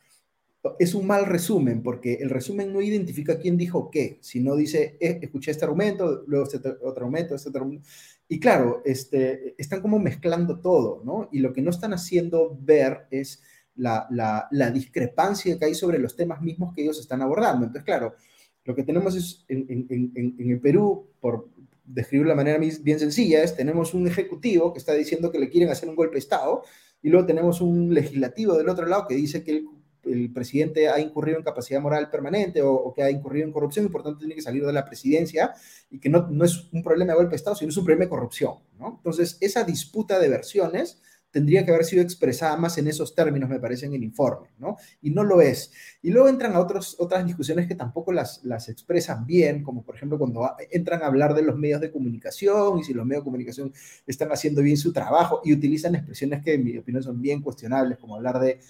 S4: Es un mal resumen, porque el resumen no identifica quién dijo qué, sino dice, eh, escuché este argumento, luego este otro argumento, este otro argumento. Y claro, este, están como mezclando todo, ¿no? Y lo que no están haciendo ver es la, la, discrepancia que hay sobre los temas mismos que ellos están abordando. Entonces, claro, lo que tenemos es en, en, en, el Perú, por describirlo de manera bien sencilla, es tenemos un ejecutivo que está diciendo que le quieren hacer un golpe de Estado y luego tenemos un legislativo del otro lado que dice que él el presidente ha incurrido en capacidad moral permanente o, que ha incurrido en corrupción y por tanto tiene que salir de la presidencia y que no, no es un problema de golpe de Estado, sino es un problema de corrupción. Entonces, esa disputa de versiones tendría que haber sido expresada más en esos términos, me parece, en el informe, ¿no? Y no lo es. Y luego entran a otras discusiones que tampoco las, las expresan bien, como por ejemplo cuando entran a hablar de los medios de comunicación y si los medios de comunicación están haciendo bien su trabajo y utilizan expresiones que en mi opinión son bien cuestionables, como hablar de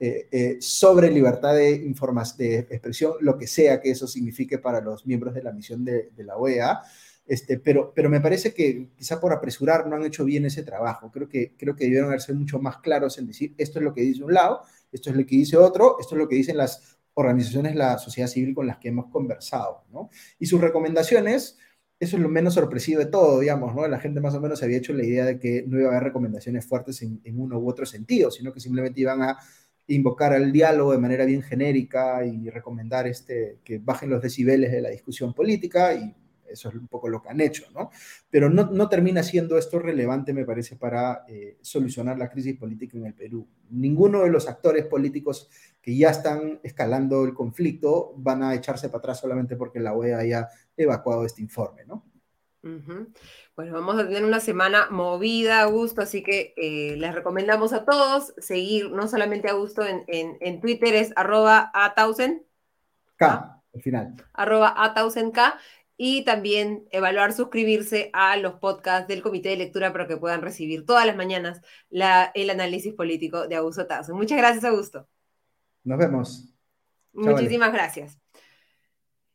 S4: eh, eh, sobre libertad de, de expresión, lo que sea que eso signifique para los miembros de la misión de, la OEA. Este, pero, pero me parece que quizá por apresurar no han hecho bien ese trabajo. Creo que, creo que debieron mucho más claros en decir esto es lo que dice un lado, esto es lo que dice otro, esto es lo que dicen las organizaciones, la sociedad civil con las que hemos conversado, ¿no? Y sus recomendaciones, eso es lo menos sorpresivo de todo, digamos, ¿no? La gente más o menos había hecho la idea de que no iba a haber recomendaciones fuertes en uno u otro sentido, sino que simplemente iban a invocar al diálogo de manera bien genérica y recomendar este, que bajen los decibeles de la discusión política y eso es un poco lo que han hecho, ¿no? Pero no, no termina siendo esto relevante, me parece, para eh, solucionar la crisis política en el Perú. Ninguno de los actores políticos que ya están escalando el conflicto van a echarse para atrás solamente porque la OEA haya evacuado este informe, ¿no?
S1: Bueno, vamos a tener una semana movida, Augusto, así que eh, les recomendamos a todos seguir, no solamente a Augusto en, en, Twitter, es arroba a
S4: K, al final.
S1: Arroba a K, y también evaluar suscribirse a los podcasts del Comité de Lectura para que puedan recibir todas las mañanas la, el análisis político de Augusto Tazo. Muchas gracias, Augusto.
S4: Nos vemos.
S1: Muchísimas gracias.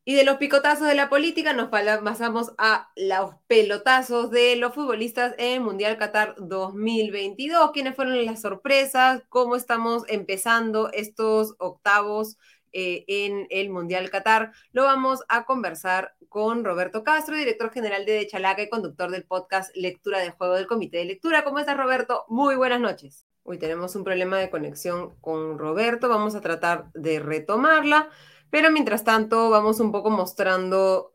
S1: Y de los picotazos de la política nos pasamos a los pelotazos de los futbolistas en Mundial Qatar 2022. ¿Quiénes fueron las sorpresas? ¿Cómo estamos empezando estos octavos eh, en el Mundial Qatar. Lo vamos a conversar con Roberto Castro, director general de Chalaca y conductor del podcast Lectura de Juego del Comité de Lectura. ¿Cómo estás, Roberto? Muy buenas noches. Uy, tenemos un problema de conexión con Roberto. Vamos a tratar de retomarla, pero mientras tanto vamos un poco mostrando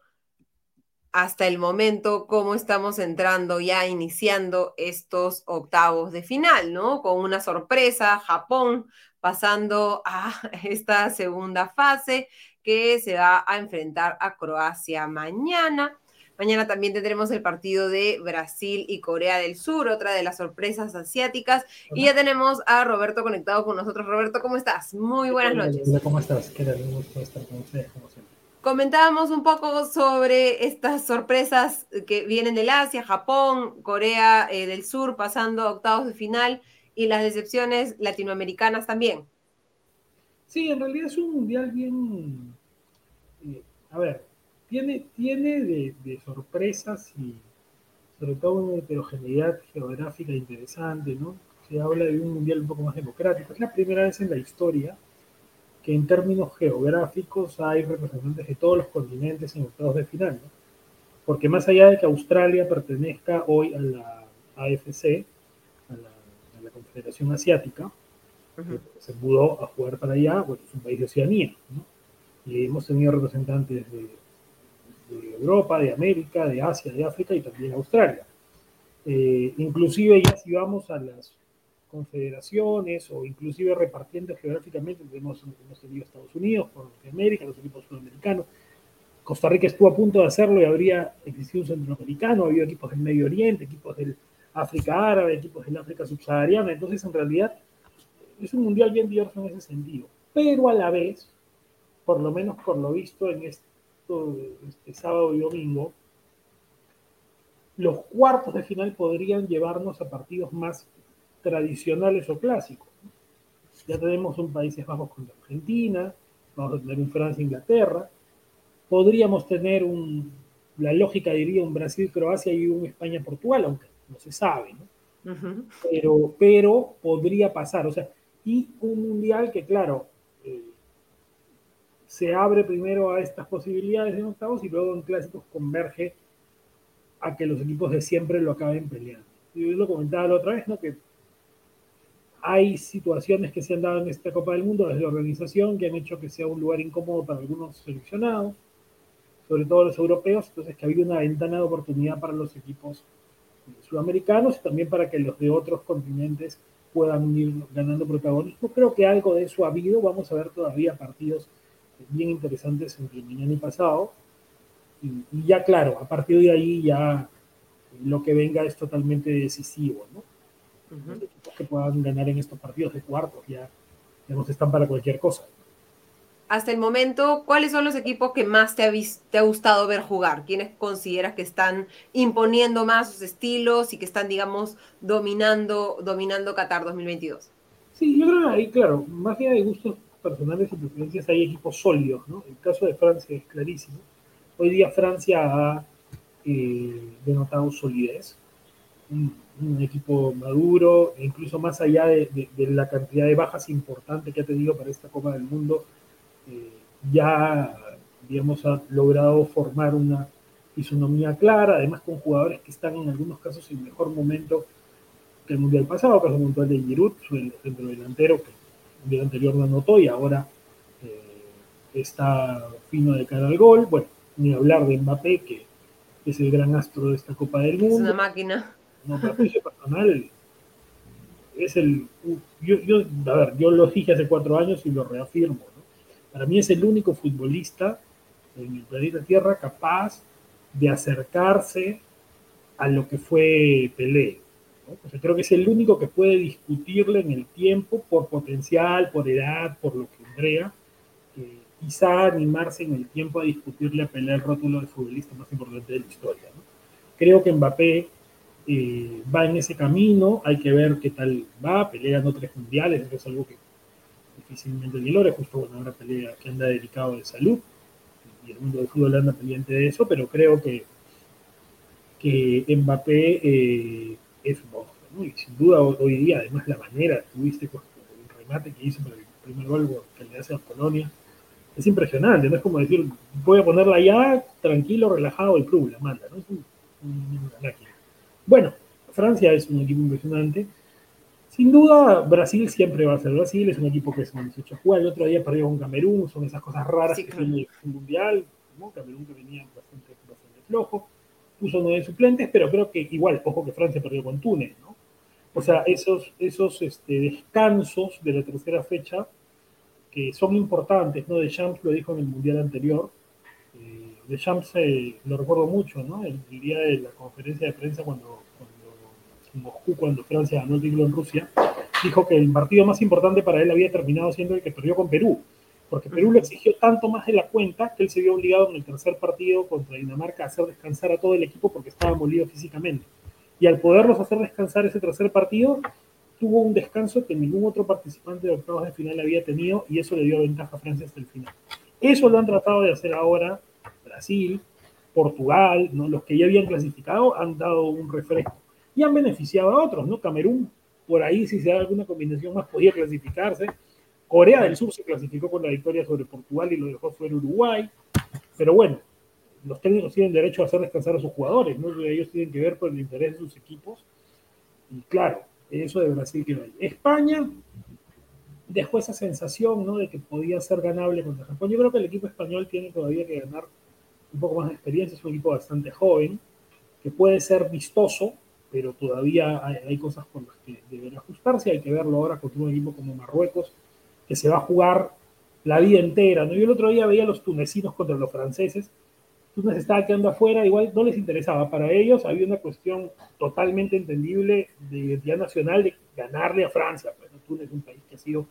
S1: hasta el momento cómo estamos entrando ya iniciando estos octavos de final, ¿no? Con una sorpresa, Japón pasando a esta segunda fase que se va a enfrentar a Croacia mañana. Mañana también tendremos el partido de Brasil y Corea del Sur, otra de las sorpresas asiáticas. Y ya tenemos a Roberto conectado con nosotros. Roberto, ¿cómo estás? Muy buenas noches.
S5: Hola, ¿cómo estás? Qué gusto estar con ustedes, como siempre.
S1: Comentábamos un poco sobre estas sorpresas que vienen del Asia, Japón, Corea eh, del Sur pasando a octavos de final y las decepciones latinoamericanas también.
S5: Sí, en realidad es un mundial bien, eh, a ver, tiene, tiene de, sorpresas y sobre todo una heterogeneidad geográfica interesante, ¿no? Se habla de un mundial un poco más democrático. Es la primera vez en la historia que en términos geográficos hay representantes de todos los continentes en octavos de final, ¿no? Porque más allá de que Australia pertenezca hoy a la AFC, Confederación Asiática, se mudó a jugar para allá, bueno, es un país de Oceanía, y hemos tenido representantes de, Europa, de América, de Asia, de África y también Australia. Eh, inclusive ya si vamos a las confederaciones o inclusive repartiendo geográficamente, hemos, hemos tenido Estados Unidos por América, los equipos sudamericanos, Costa Rica estuvo a punto de hacerlo y habría existido un centroamericano, había equipos del Medio Oriente, equipos del África árabe, equipos del África subsahariana. Entonces, en realidad, es un mundial bien diverso en ese sentido. Pero a la vez, por lo menos por lo visto en esto, este sábado y domingo, los cuartos de final podrían llevarnos a partidos más tradicionales o clásicos. Ya tenemos un Países Bajos contra Argentina, vamos a tener un Francia-Inglaterra, podríamos tener un, la lógica diría un Brasil-Croacia y un España-Portugal, aunque no se sabe, ¿no? pero, pero podría pasar, o sea, y un mundial que, claro, se abre primero a estas posibilidades en octavos y luego en clásicos converge a que los equipos de siempre lo acaben peleando. Yo lo comentaba la otra vez, ¿no? Que hay situaciones que se han dado en esta Copa del Mundo desde la organización que han hecho que sea un lugar incómodo para algunos seleccionados, sobre todo los europeos, entonces que ha habido una ventana de oportunidad para los equipos sudamericanos y también para que los de otros continentes puedan ir ganando protagonismo. Creo que algo de eso ha habido. Vamos a ver todavía partidos bien interesantes entre mañana y pasado. Y, ya, claro, a partir de ahí ya lo que venga es totalmente decisivo, ¿no? Los equipos que puedan ganar en estos partidos de cuartos ya, digamos, están para cualquier cosa
S1: hasta el momento, ¿cuáles son los equipos que más te ha, te ha gustado ver jugar? ¿Quiénes consideras que están imponiendo más sus estilos y que están, digamos, dominando, dominando Qatar 2022?
S5: Sí, yo creo que ahí, claro, más allá de gustos personales y preferencias, hay equipos sólidos, ¿no? El caso de Francia es clarísimo. Hoy día Francia ha eh, denotado solidez, un, equipo maduro, e incluso más allá de, la cantidad de bajas importante que ha tenido para esta Copa del Mundo, eh, ya, digamos, ha logrado formar una fisonomía clara, además con jugadores que están en algunos casos en mejor momento que el Mundial pasado, caso puntual de Giroud, el centro delantero, que el anterior no anotó y ahora eh, está fino de cara al gol. Bueno, ni hablar de Mbappé, que es el gran astro de esta Copa del Mundo. Es
S1: una máquina.
S5: No, personal es el... Yo, yo, a ver, yo lo dije hace cuatro años y lo reafirmo. Para mí es el único futbolista en el planeta Tierra capaz de acercarse a lo que fue Pelé. Creo que es el único que puede discutirle en el tiempo por potencial, por edad, por lo que Andrea, quizá animarse en el tiempo a discutirle a Pelé el rótulo de futbolista más importante de la historia. Creo que Mbappé eh, va en ese camino, hay que ver qué tal va, Pelé ganó tres mundiales, eso es algo que difícilmente ni lore, justo bueno, ahora pelea que anda dedicado de salud, y el mundo del fútbol anda pendiente de eso, pero creo que, que Mbappé eh, es un monstruo, y sin duda hoy día, además la manera que tuviste con el remate que hizo para el primer gol que le hace a Polonia, es impresionante, no es como decir, voy a ponerla ya, tranquilo, relajado, el club la manda, ¿no? Es un, Bueno, Francia es un equipo impresionante, sin duda, Brasil siempre va a ser Brasil, es un equipo que es un 18 jugar. El otro día perdió con Camerún, son esas cosas raras que tiene el Mundial. ¿no? Camerún que venía bastante, flojo, puso nueve suplentes, pero creo que igual, ojo que Francia perdió con Túnez, ¿no? O sea, esos, esos este, descansos de la tercera fecha que son importantes, ¿no? De Champs lo dijo en el Mundial anterior. Eh, de Champs eh, lo recuerdo mucho, ¿no? El, el, día de la conferencia de prensa cuando Moscú cuando Francia ganó el título en Rusia, dijo que el partido más importante para él había terminado siendo el que perdió con Perú, porque Perú le exigió tanto más de la cuenta que él se vio obligado en el tercer partido contra Dinamarca a hacer descansar a todo el equipo porque estaba molido físicamente. Y al poderlos hacer descansar ese tercer partido, tuvo un descanso que ningún otro participante de octavos de final había tenido y eso le dio ventaja a Francia hasta el final. Eso lo han tratado de hacer ahora Brasil, Portugal, ¿no? los que ya habían clasificado han dado un refresco y han beneficiado a otros, ¿no? Camerún, por ahí, si se da alguna combinación más, podía clasificarse. Corea del Sur se clasificó con la victoria sobre Portugal y lo dejó fuera Uruguay. Pero bueno, los técnicos tienen derecho a hacer descansar a sus jugadores, ¿no? Ellos tienen que ver por el interés de sus equipos. Y claro, eso de Brasil que hay. España dejó esa sensación, ¿no? De que podía ser ganable contra Japón. Yo creo que el equipo español tiene todavía que ganar un poco más de experiencia. Es un equipo bastante joven, que puede ser vistoso, pero todavía hay, cosas con las que deben ajustarse. Hay que verlo ahora contra un equipo como Marruecos, que se va a jugar la vida entera. ¿no? Yo el otro día veía a los tunecinos contra los franceses. Túnez estaba quedando afuera, igual no les interesaba. Para ellos había una cuestión totalmente entendible de identidad nacional de ganarle a Francia. Pues, Túnez es un país que ha sido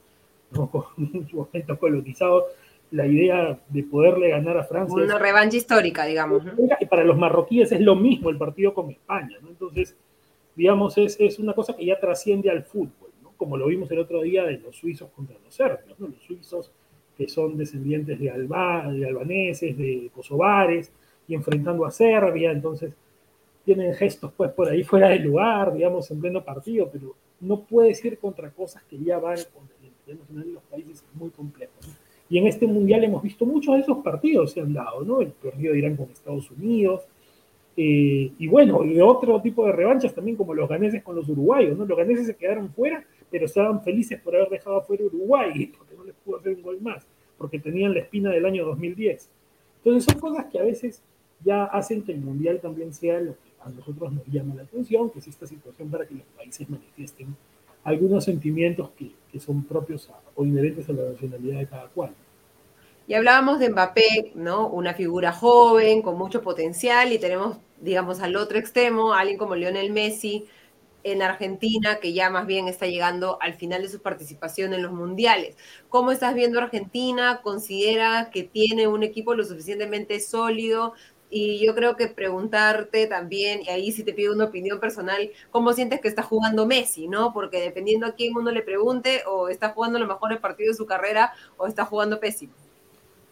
S5: ¿no? en su momento colonizado la idea de poderle ganar a Francia.
S1: Una revancha histórica, digamos.
S5: Y para los marroquíes es lo mismo el partido con España, ¿no? Entonces, digamos, es, es una cosa que ya trasciende al fútbol. Como lo vimos el otro día de los suizos contra los serbios, ¿no? Los suizos que son descendientes de, Alba, de albaneses, de kosovares, y enfrentando a Serbia, entonces tienen gestos pues por ahí fuera de lugar, digamos, en pleno partido, pero no puedes ir contra cosas que ya van contra el nacional de los países muy complejos. Y en este mundial hemos visto muchos de esos partidos se han dado, ¿no? El partido de Irán con Estados Unidos, eh, y bueno, y otro tipo de revanchas también, como los ganeses con los uruguayos, ¿no? Los ganeses se quedaron fuera, pero estaban felices por haber dejado fuera Uruguay, porque no les pudo hacer un gol más, porque tenían la espina del año 2010. Entonces son cosas que a veces ya hacen que el Mundial también sea lo que a nosotros nos llama la atención, que es esta situación para que los países manifiesten algunos sentimientos que, que son propios o inherentes a la nacionalidad de cada cual.
S1: Y hablábamos de Mbappé, ¿no? Una figura joven, con mucho potencial, y tenemos, digamos, al otro extremo, alguien como Lionel Messi en Argentina, que ya más bien está llegando al final de su participación en los mundiales. ¿Cómo estás viendo Argentina? ¿Considera que tiene un equipo lo suficientemente sólido? Y yo creo que preguntarte también, y ahí sí te pido una opinión personal, ¿cómo sientes que está jugando Messi? ¿no? Porque dependiendo a quién uno le pregunte, o está jugando los mejores partidos de su carrera, o está jugando pésimo.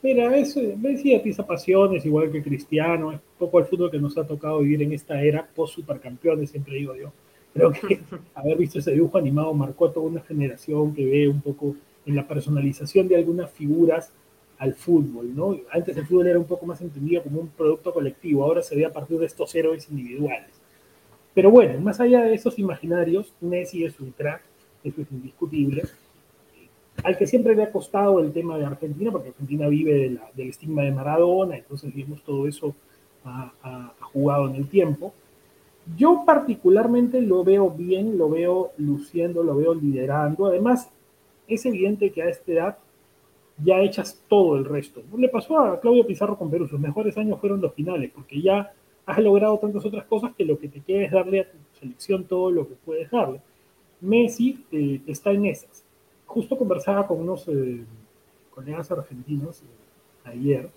S5: Mira, eso, Messi atiza pasiones, igual que Cristiano, es poco el fútbol que nos ha tocado vivir en esta era post-supercampeones, siempre digo yo. Creo que haber visto ese dibujo animado marcó a toda una generación que ve un poco en la personalización de algunas figuras al fútbol, ¿no? Antes el fútbol era un poco más entendido como un producto colectivo, ahora se ve a partir de estos héroes individuales. Pero bueno, más allá de esos imaginarios, Messi es un crack, eso es indiscutible al que siempre le ha costado el tema de Argentina, porque Argentina vive del estigma de Maradona, entonces digamos todo eso ha, jugado en el tiempo. Yo particularmente lo veo bien, lo veo luciendo, lo veo liderando. Además, es evidente que a esta edad ya echas todo el resto. Le pasó a Claudio Pizarro con Perú, sus mejores años fueron los finales, porque ya has logrado tantas otras cosas que lo que te queda es darle a tu selección todo lo que puedes darle. Messi eh, está en esas justo conversaba con unos eh, colegas argentinos eh, ayer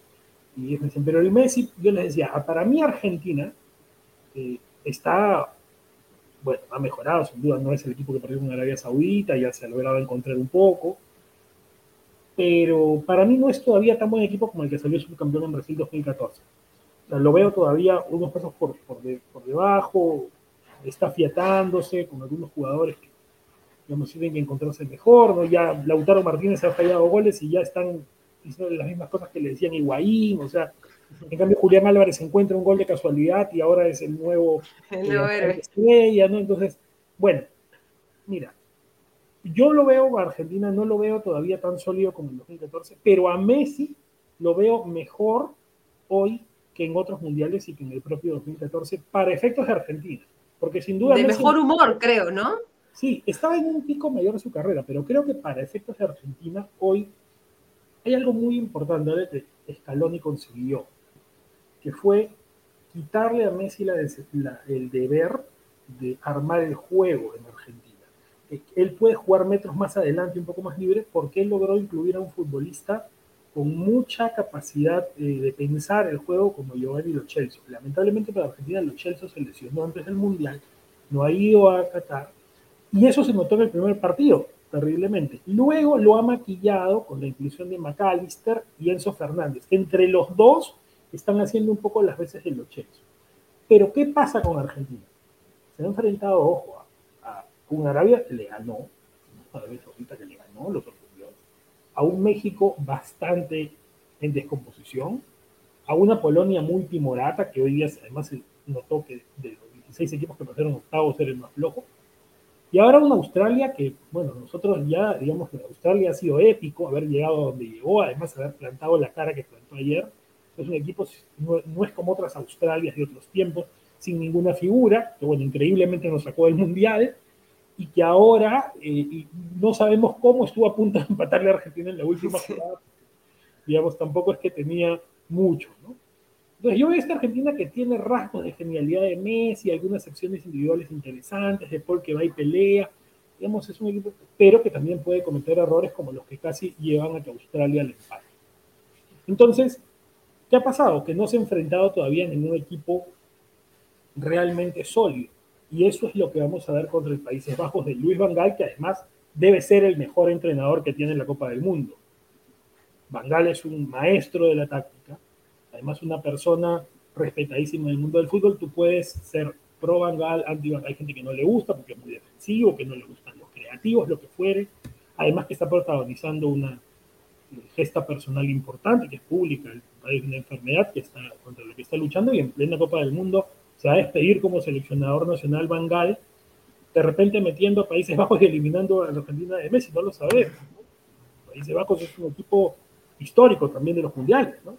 S5: y me decían, pero el Messi, yo les decía, ah, para mí Argentina eh, está, bueno, ha mejorado, sin duda no es el equipo que perdió con Arabia Saudita, ya se ha logrado encontrar un poco, pero para mí no es todavía tan buen equipo como el que salió subcampeón en Brasil 2014. O lo veo todavía unos pasos por, por, por debajo, está fiatándose con algunos jugadores que digamos, tienen que encontrarse mejor, ¿no? Ya Lautaro Martínez ha fallado goles y ya están diciendo las mismas cosas que le decían Higuaín, o sea, en cambio Julián Álvarez encuentra un gol de casualidad y ahora es el nuevo
S1: eh,
S5: estrella, ¿no? Entonces, bueno, mira, yo lo veo a Argentina, no lo veo todavía tan sólido como en 2014, pero a Messi lo veo mejor hoy que en otros mundiales y que en el propio 2014 para efectos de Argentina. Porque sin duda...
S1: De mejor humor, creo, ¿no?
S5: Sí, estaba en un pico mayor de su carrera, pero creo que para efectos de Argentina hoy hay algo muy importante que Scaloni consiguió, que fue quitarle a Messi el deber de armar el juego en Argentina. Él puede jugar metros más adelante, un poco más libre, porque él logró incluir a un futbolista con mucha capacidad eh, de pensar el juego como Giovanni Lo Celso. Lamentablemente para Argentina Lo Celso se lesionó antes del Mundial, no ha ido a Qatar y eso se notó en el primer partido, terriblemente. Luego lo ha maquillado con la inclusión de McAllister y Enzo Fernández. Entre los dos están haciendo un poco las veces de los checos. Pero ¿qué pasa con Argentina? Se ha enfrentado, ojo, a, un Arabia le ganó, Arabia Saudita que le ganó, sorprendió, a un México bastante en descomposición, a una Polonia muy timorata, que hoy día además se notó que de los 16 equipos que pasaron octavos era el más flojo, y ahora una Australia que, bueno, nosotros ya, digamos que Australia ha sido épico, haber llegado a donde llegó, además haber plantado la cara que plantó ayer. Es un equipo, no, es como otras Australias de otros tiempos, sin ninguna figura, que bueno, increíblemente nos sacó del Mundial, y que ahora eh, no sabemos cómo estuvo a punto de empatarle a Argentina en la última jugada. Digamos, tampoco es que tenía mucho, ¿no? Entonces yo veo esta Argentina que tiene rasgos de genialidad de Messi, algunas secciones individuales interesantes, de Paul que va y pelea, digamos, es un equipo, pero que también puede cometer errores como los que casi llevan a que Australia le empate. Entonces, ¿qué ha pasado? Que no se ha enfrentado todavía en ningún equipo realmente sólido. Y eso es lo que vamos a ver contra el Países Bajos de Luis Van Gaal, que además debe ser el mejor entrenador que tiene la Copa del Mundo. Van Gaal es un maestro de la táctica, además una persona respetadísima en el mundo del fútbol, tú puedes ser pro Van anti Van Hay gente que no le gusta porque es muy defensivo, que no le gustan los creativos, lo que fuere. Además que está protagonizando una gesta personal importante, que es pública, el país de una enfermedad que está contra la que está luchando y en plena Copa del Mundo se va a despedir como seleccionador nacional Van de repente metiendo a Países Bajos y eliminando a la Argentina de Messi, no lo sabemos. Países Bajos es un equipo histórico también de los mundiales, ¿no?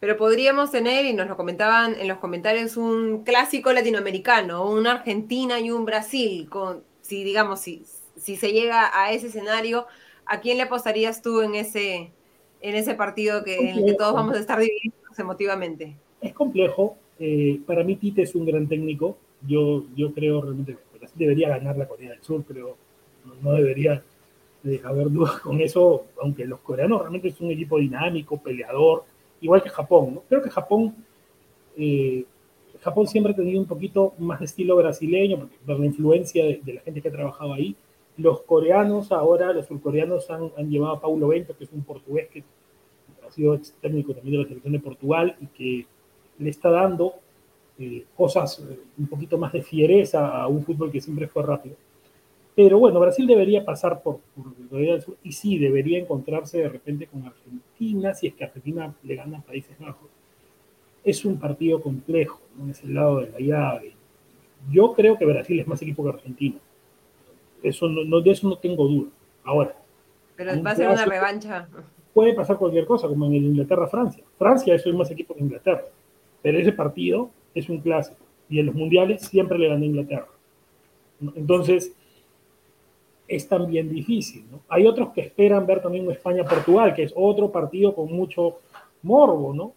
S1: Pero podríamos tener, y nos lo comentaban en los comentarios, un clásico latinoamericano, una Argentina y un Brasil, con si digamos, si, si se llega a ese escenario, ¿a quién le apostarías tú en ese, en ese partido que, en el que todos vamos a estar divididos emotivamente?
S5: Es complejo. Eh, para mí Tite es un gran técnico. Yo, yo creo realmente que debería ganar la Corea del Sur, pero no, debería haber dudas con eso, aunque los coreanos realmente es un equipo dinámico, peleador, igual que Japón. ¿no? Creo que Japón, eh, Japón siempre ha tenido un poquito más de estilo brasileño, por la influencia de, la gente que ha trabajado ahí. Los coreanos ahora, los surcoreanos han, llevado a Paulo Bento, que es un portugués que ha sido ex técnico también de la selección de Portugal y que le está dando eh, cosas eh, un poquito más de fiereza a un fútbol que siempre fue rápido. Pero bueno, Brasil debería pasar por, por Corea del Sur y sí, debería encontrarse de repente con Argentina, si es que Argentina le gana a Países Bajos. Es un partido complejo, ¿no? es el lado de la llave. Yo creo que Brasil es más equipo que Argentina. Eso no, de eso no tengo duda. Ahora.
S1: Pero va a ser una revancha.
S5: Puede pasar cualquier cosa, como en el Inglaterra-Francia. Francia es más equipo que Inglaterra. Pero ese partido es un clásico. Y en los mundiales siempre le gana Inglaterra. Entonces, es también difícil. ¿no? Hay otros que esperan ver también España-Portugal, que es otro partido con mucho morbo, ¿no?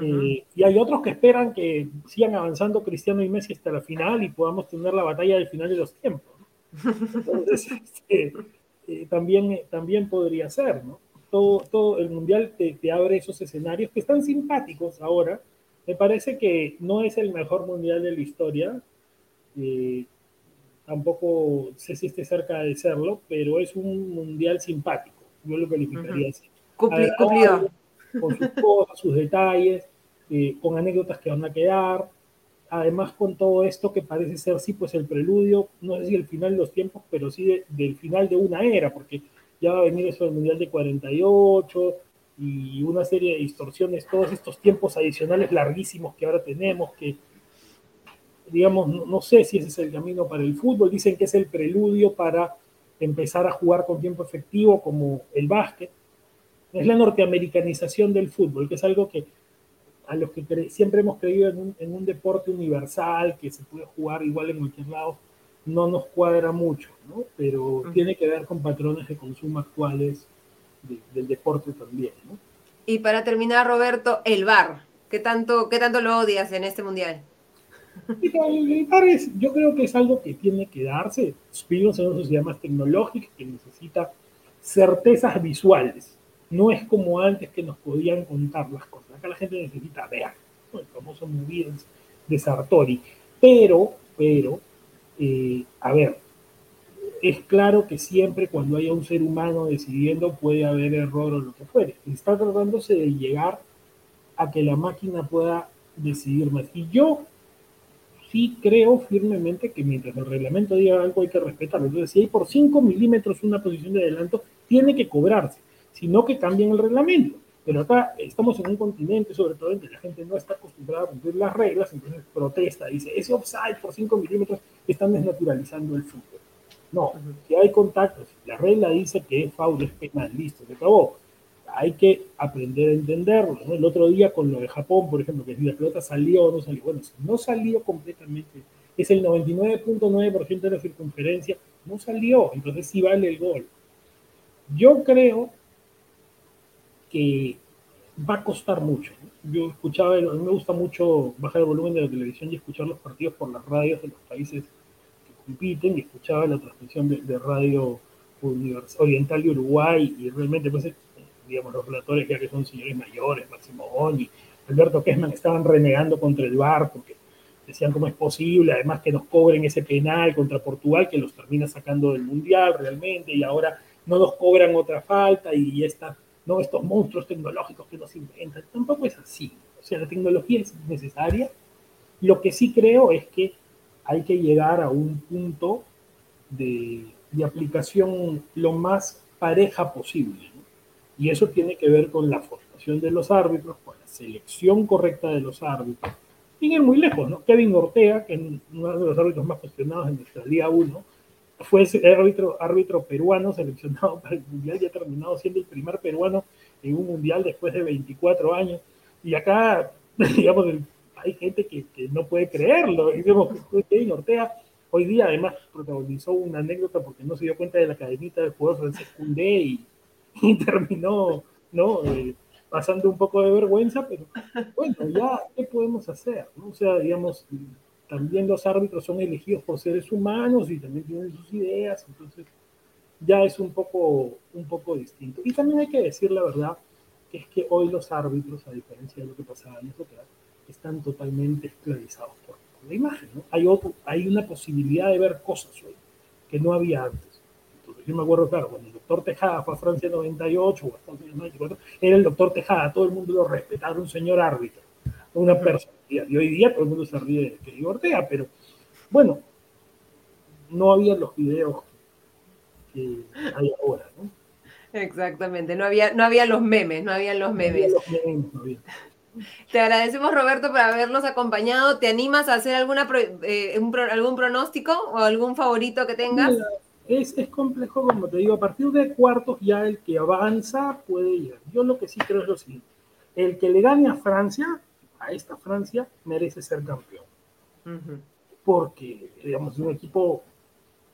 S5: Eh, y hay otros que esperan que sigan avanzando Cristiano y Messi hasta la final y podamos tener la batalla del final de los tiempos. Entonces, este, eh, también, también podría ser, ¿no? Todo, todo el Mundial te, te, abre esos escenarios que están simpáticos ahora. Me parece que no es el mejor Mundial de la historia. Eh, tampoco sé si esté cerca de serlo, pero es un mundial simpático, yo lo calificaría así.
S1: cumplido.
S5: Con sus cosas, sus detalles, eh, con anécdotas que van a quedar, además con todo esto que parece ser sí, pues el preludio, no sé si el final de los tiempos, pero sí del final de una era, porque ya va a venir eso del Mundial de 48 y una serie de distorsiones, todos estos tiempos adicionales larguísimos que ahora tenemos, que digamos, no, sé si ese es el camino para el fútbol, dicen que es el preludio para empezar a jugar con tiempo efectivo como el básquet. Es la norteamericanización del fútbol, que es algo que a los que siempre hemos creído en un, deporte universal, que se puede jugar igual en cualquier lado, no nos cuadra mucho, ¿no? Pero tiene que ver con patrones de consumo actuales del deporte también, ¿no?
S1: Y para terminar, Roberto, el VAR. ¿Qué tanto, qué tanto lo odias en este mundial?
S5: yo creo que es algo que tiene que darse. Vivimos en una sociedad más tecnológica que necesita certezas visuales. No es como antes que nos podían contar las cosas. Acá la gente necesita ver, el famoso movie de Sartori. Pero, pero, eh, a ver, es claro que siempre cuando haya un ser humano decidiendo puede haber error o lo que fuere. Está tratándose de llegar a que la máquina pueda decidir más. Y yo sí creo firmemente que mientras el reglamento diga algo hay que respetarlo. Entonces, si hay por 5 milímetros una posición de adelanto, tiene que cobrarse, sino que cambien el reglamento. Pero acá estamos en un continente, sobre todo en que la gente no está acostumbrada a cumplir las reglas, entonces protesta, dice, ese offside por 5 milímetros están desnaturalizando el fútbol. No, si hay contactos, la regla dice que es foul, es penal, listo, se acabó hay que aprender a entenderlo. El otro día con lo de Japón, por ejemplo, que si la pelota salió o no salió, bueno, si no salió completamente, es el 99.9% de la circunferencia, no salió, entonces sí vale el gol. Yo creo que va a costar mucho. Yo escuchaba, a mí me gusta mucho bajar el volumen de la televisión y escuchar los partidos por las radios de los países que compiten y escuchaba la transmisión de, radio oriental de Uruguay y realmente pues digamos, los relatores ya que son señores mayores, Máximo Boni, Alberto Kessman, estaban renegando contra el VAR porque decían cómo es posible, además que nos cobren ese penal contra Portugal que los termina sacando del Mundial realmente y ahora no nos cobran otra falta y esta, no estos monstruos tecnológicos que nos inventan. Tampoco es así. O sea, la tecnología es necesaria. Lo que sí creo es que hay que llegar a un punto de, de aplicación lo más pareja posible. Y eso tiene que ver con la formación de los árbitros, con la selección correcta de los árbitros. Y ir muy lejos, ¿no? Kevin Ortega, que es uno de los árbitros más cuestionados en nuestra Liga 1, fue árbitro, árbitro peruano seleccionado para el Mundial y ha terminado siendo el primer peruano en un Mundial después de 24 años. Y acá, digamos, hay gente que, que no puede creerlo. Digamos, Kevin Ortega Hoy día además protagonizó una anécdota porque no se dio cuenta de la cadenita del jugador francés Koundé y, y terminó ¿no? Eh, pasando un poco de vergüenza, pero bueno, ya, ¿qué podemos hacer? ¿no? O sea, digamos, también los árbitros son elegidos por seres humanos y también tienen sus ideas, entonces ya es un poco, un poco distinto. Y también hay que decir la verdad, que es que hoy los árbitros, a diferencia de lo que pasaba en años atrás, están totalmente esclavizados por, la imagen. Hay, hay una posibilidad de ver cosas hoy que no había antes. Yo me acuerdo, claro, cuando el doctor Tejada fue a Francia 98 o Estados Unidos 94, era el doctor Tejada, todo el mundo lo respetaba, un señor árbitro, una personalidad. Y hoy día todo el mundo se ríe de que Ortega, pero bueno, no había los videos que hay ahora, ¿no?
S1: Exactamente, no había, no había los memes, no había los memes. Te agradecemos, Roberto, por habernos acompañado. ¿Te animas a hacer alguna eh, algún pronóstico o algún favorito que tengas?
S5: Es, es, complejo, como te digo, a partir de cuartos ya el que avanza puede ir. Yo lo que sí creo es lo siguiente. El que le gane a Francia, a esta Francia, merece ser campeón. Porque, digamos, es un equipo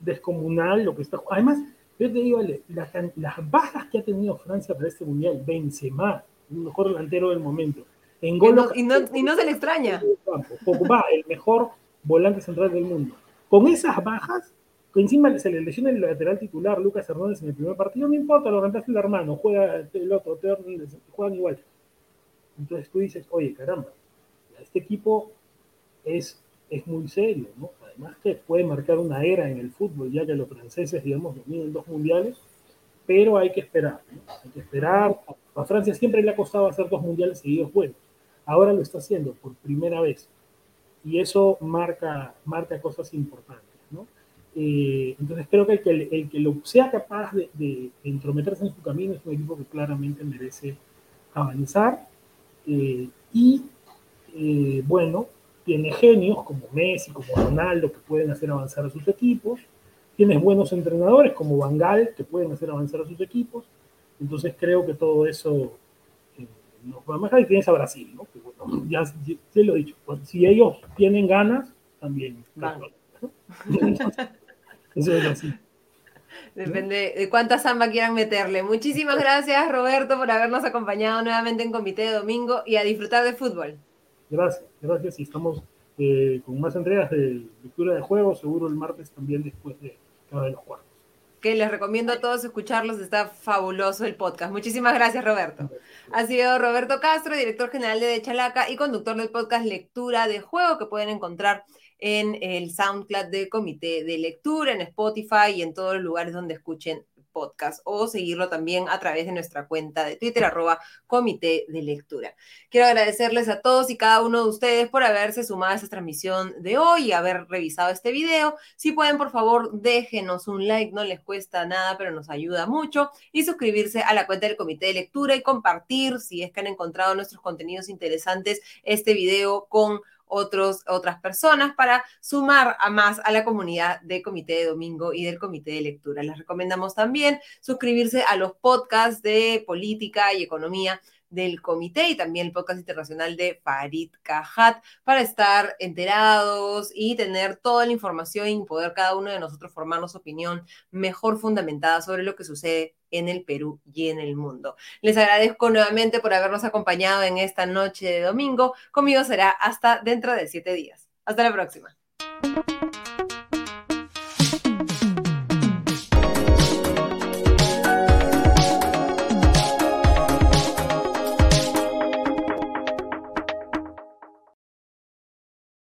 S5: descomunal lo que está... Además, yo te digo, las, bajas que ha tenido Francia para este mundial, Benzema, el mejor delantero del momento.
S1: En y, no, y, no, se le extraña.
S5: Pogba, el mejor volante central del mundo. Con esas bajas, encima se le lesiona el lateral titular Lucas Hernández en el primer partido, no importa, lo reemplaza el hermano, juega el otro, juegan igual. Entonces tú dices, oye, caramba, este equipo es, es muy serio, ¿no? Además que puede marcar una era en el fútbol, ya que los franceses, digamos, dominan dos mundiales, pero hay que esperar, ¿no? Hay que esperar. A Francia siempre le ha costado hacer dos mundiales seguidos buenos. Ahora lo está haciendo por primera vez. Y eso marca, marca cosas importantes, ¿no? Eh, entonces creo que el que, el que lo sea capaz de, de, entrometerse en su camino es un equipo que claramente merece avanzar. Eh, y eh, bueno, tiene genios como Messi, como Ronaldo, que pueden hacer avanzar a sus equipos. Tienes buenos entrenadores como Van Gaal, que pueden hacer avanzar a sus equipos. Entonces creo que todo eso eh, nos va a mejorar. Y tienes a Brasil, ¿no? Que, bueno, ya, ya, lo he dicho. Pues, si ellos tienen ganas, también.
S1: eso es así. Depende de cuánta samba quieran meterle. Muchísimas gracias, Roberto, por habernos acompañado nuevamente en Comité de Domingo y a disfrutar de fútbol.
S5: Gracias, gracias. Y estamos eh, con más entregas de lectura de juegos, seguro el martes también después de cada de los cuartos.
S1: Que les recomiendo a todos escucharlos, está fabuloso el podcast. Muchísimas gracias, Roberto. Ha sido Roberto Castro, director general de Chalaca y conductor del podcast Lectura de Juego, que pueden encontrar en el SoundCloud de Comité de Lectura, en Spotify y en todos los lugares donde escuchen podcast o seguirlo también a través de nuestra cuenta de Twitter, arroba comité de lectura. Quiero agradecerles a todos y cada uno de ustedes por haberse sumado a esta transmisión de hoy y haber revisado este video. Si pueden, por favor, déjenos un like, no les cuesta nada, pero nos ayuda mucho. Y suscribirse a la cuenta del comité de lectura y compartir, si es que han encontrado nuestros contenidos interesantes, este video con otros, otras personas para sumar a más a la comunidad de Comité de Domingo y del Comité de Lectura. Les recomendamos también suscribirse a los podcasts de política y economía del comité y también el podcast internacional de Farid Kahat para estar enterados y tener toda la información y poder cada uno de nosotros formarnos opinión mejor fundamentada sobre lo que sucede en el Perú y en el mundo. Les agradezco nuevamente por habernos acompañado en esta noche de domingo. Conmigo será hasta dentro de siete días. Hasta la próxima.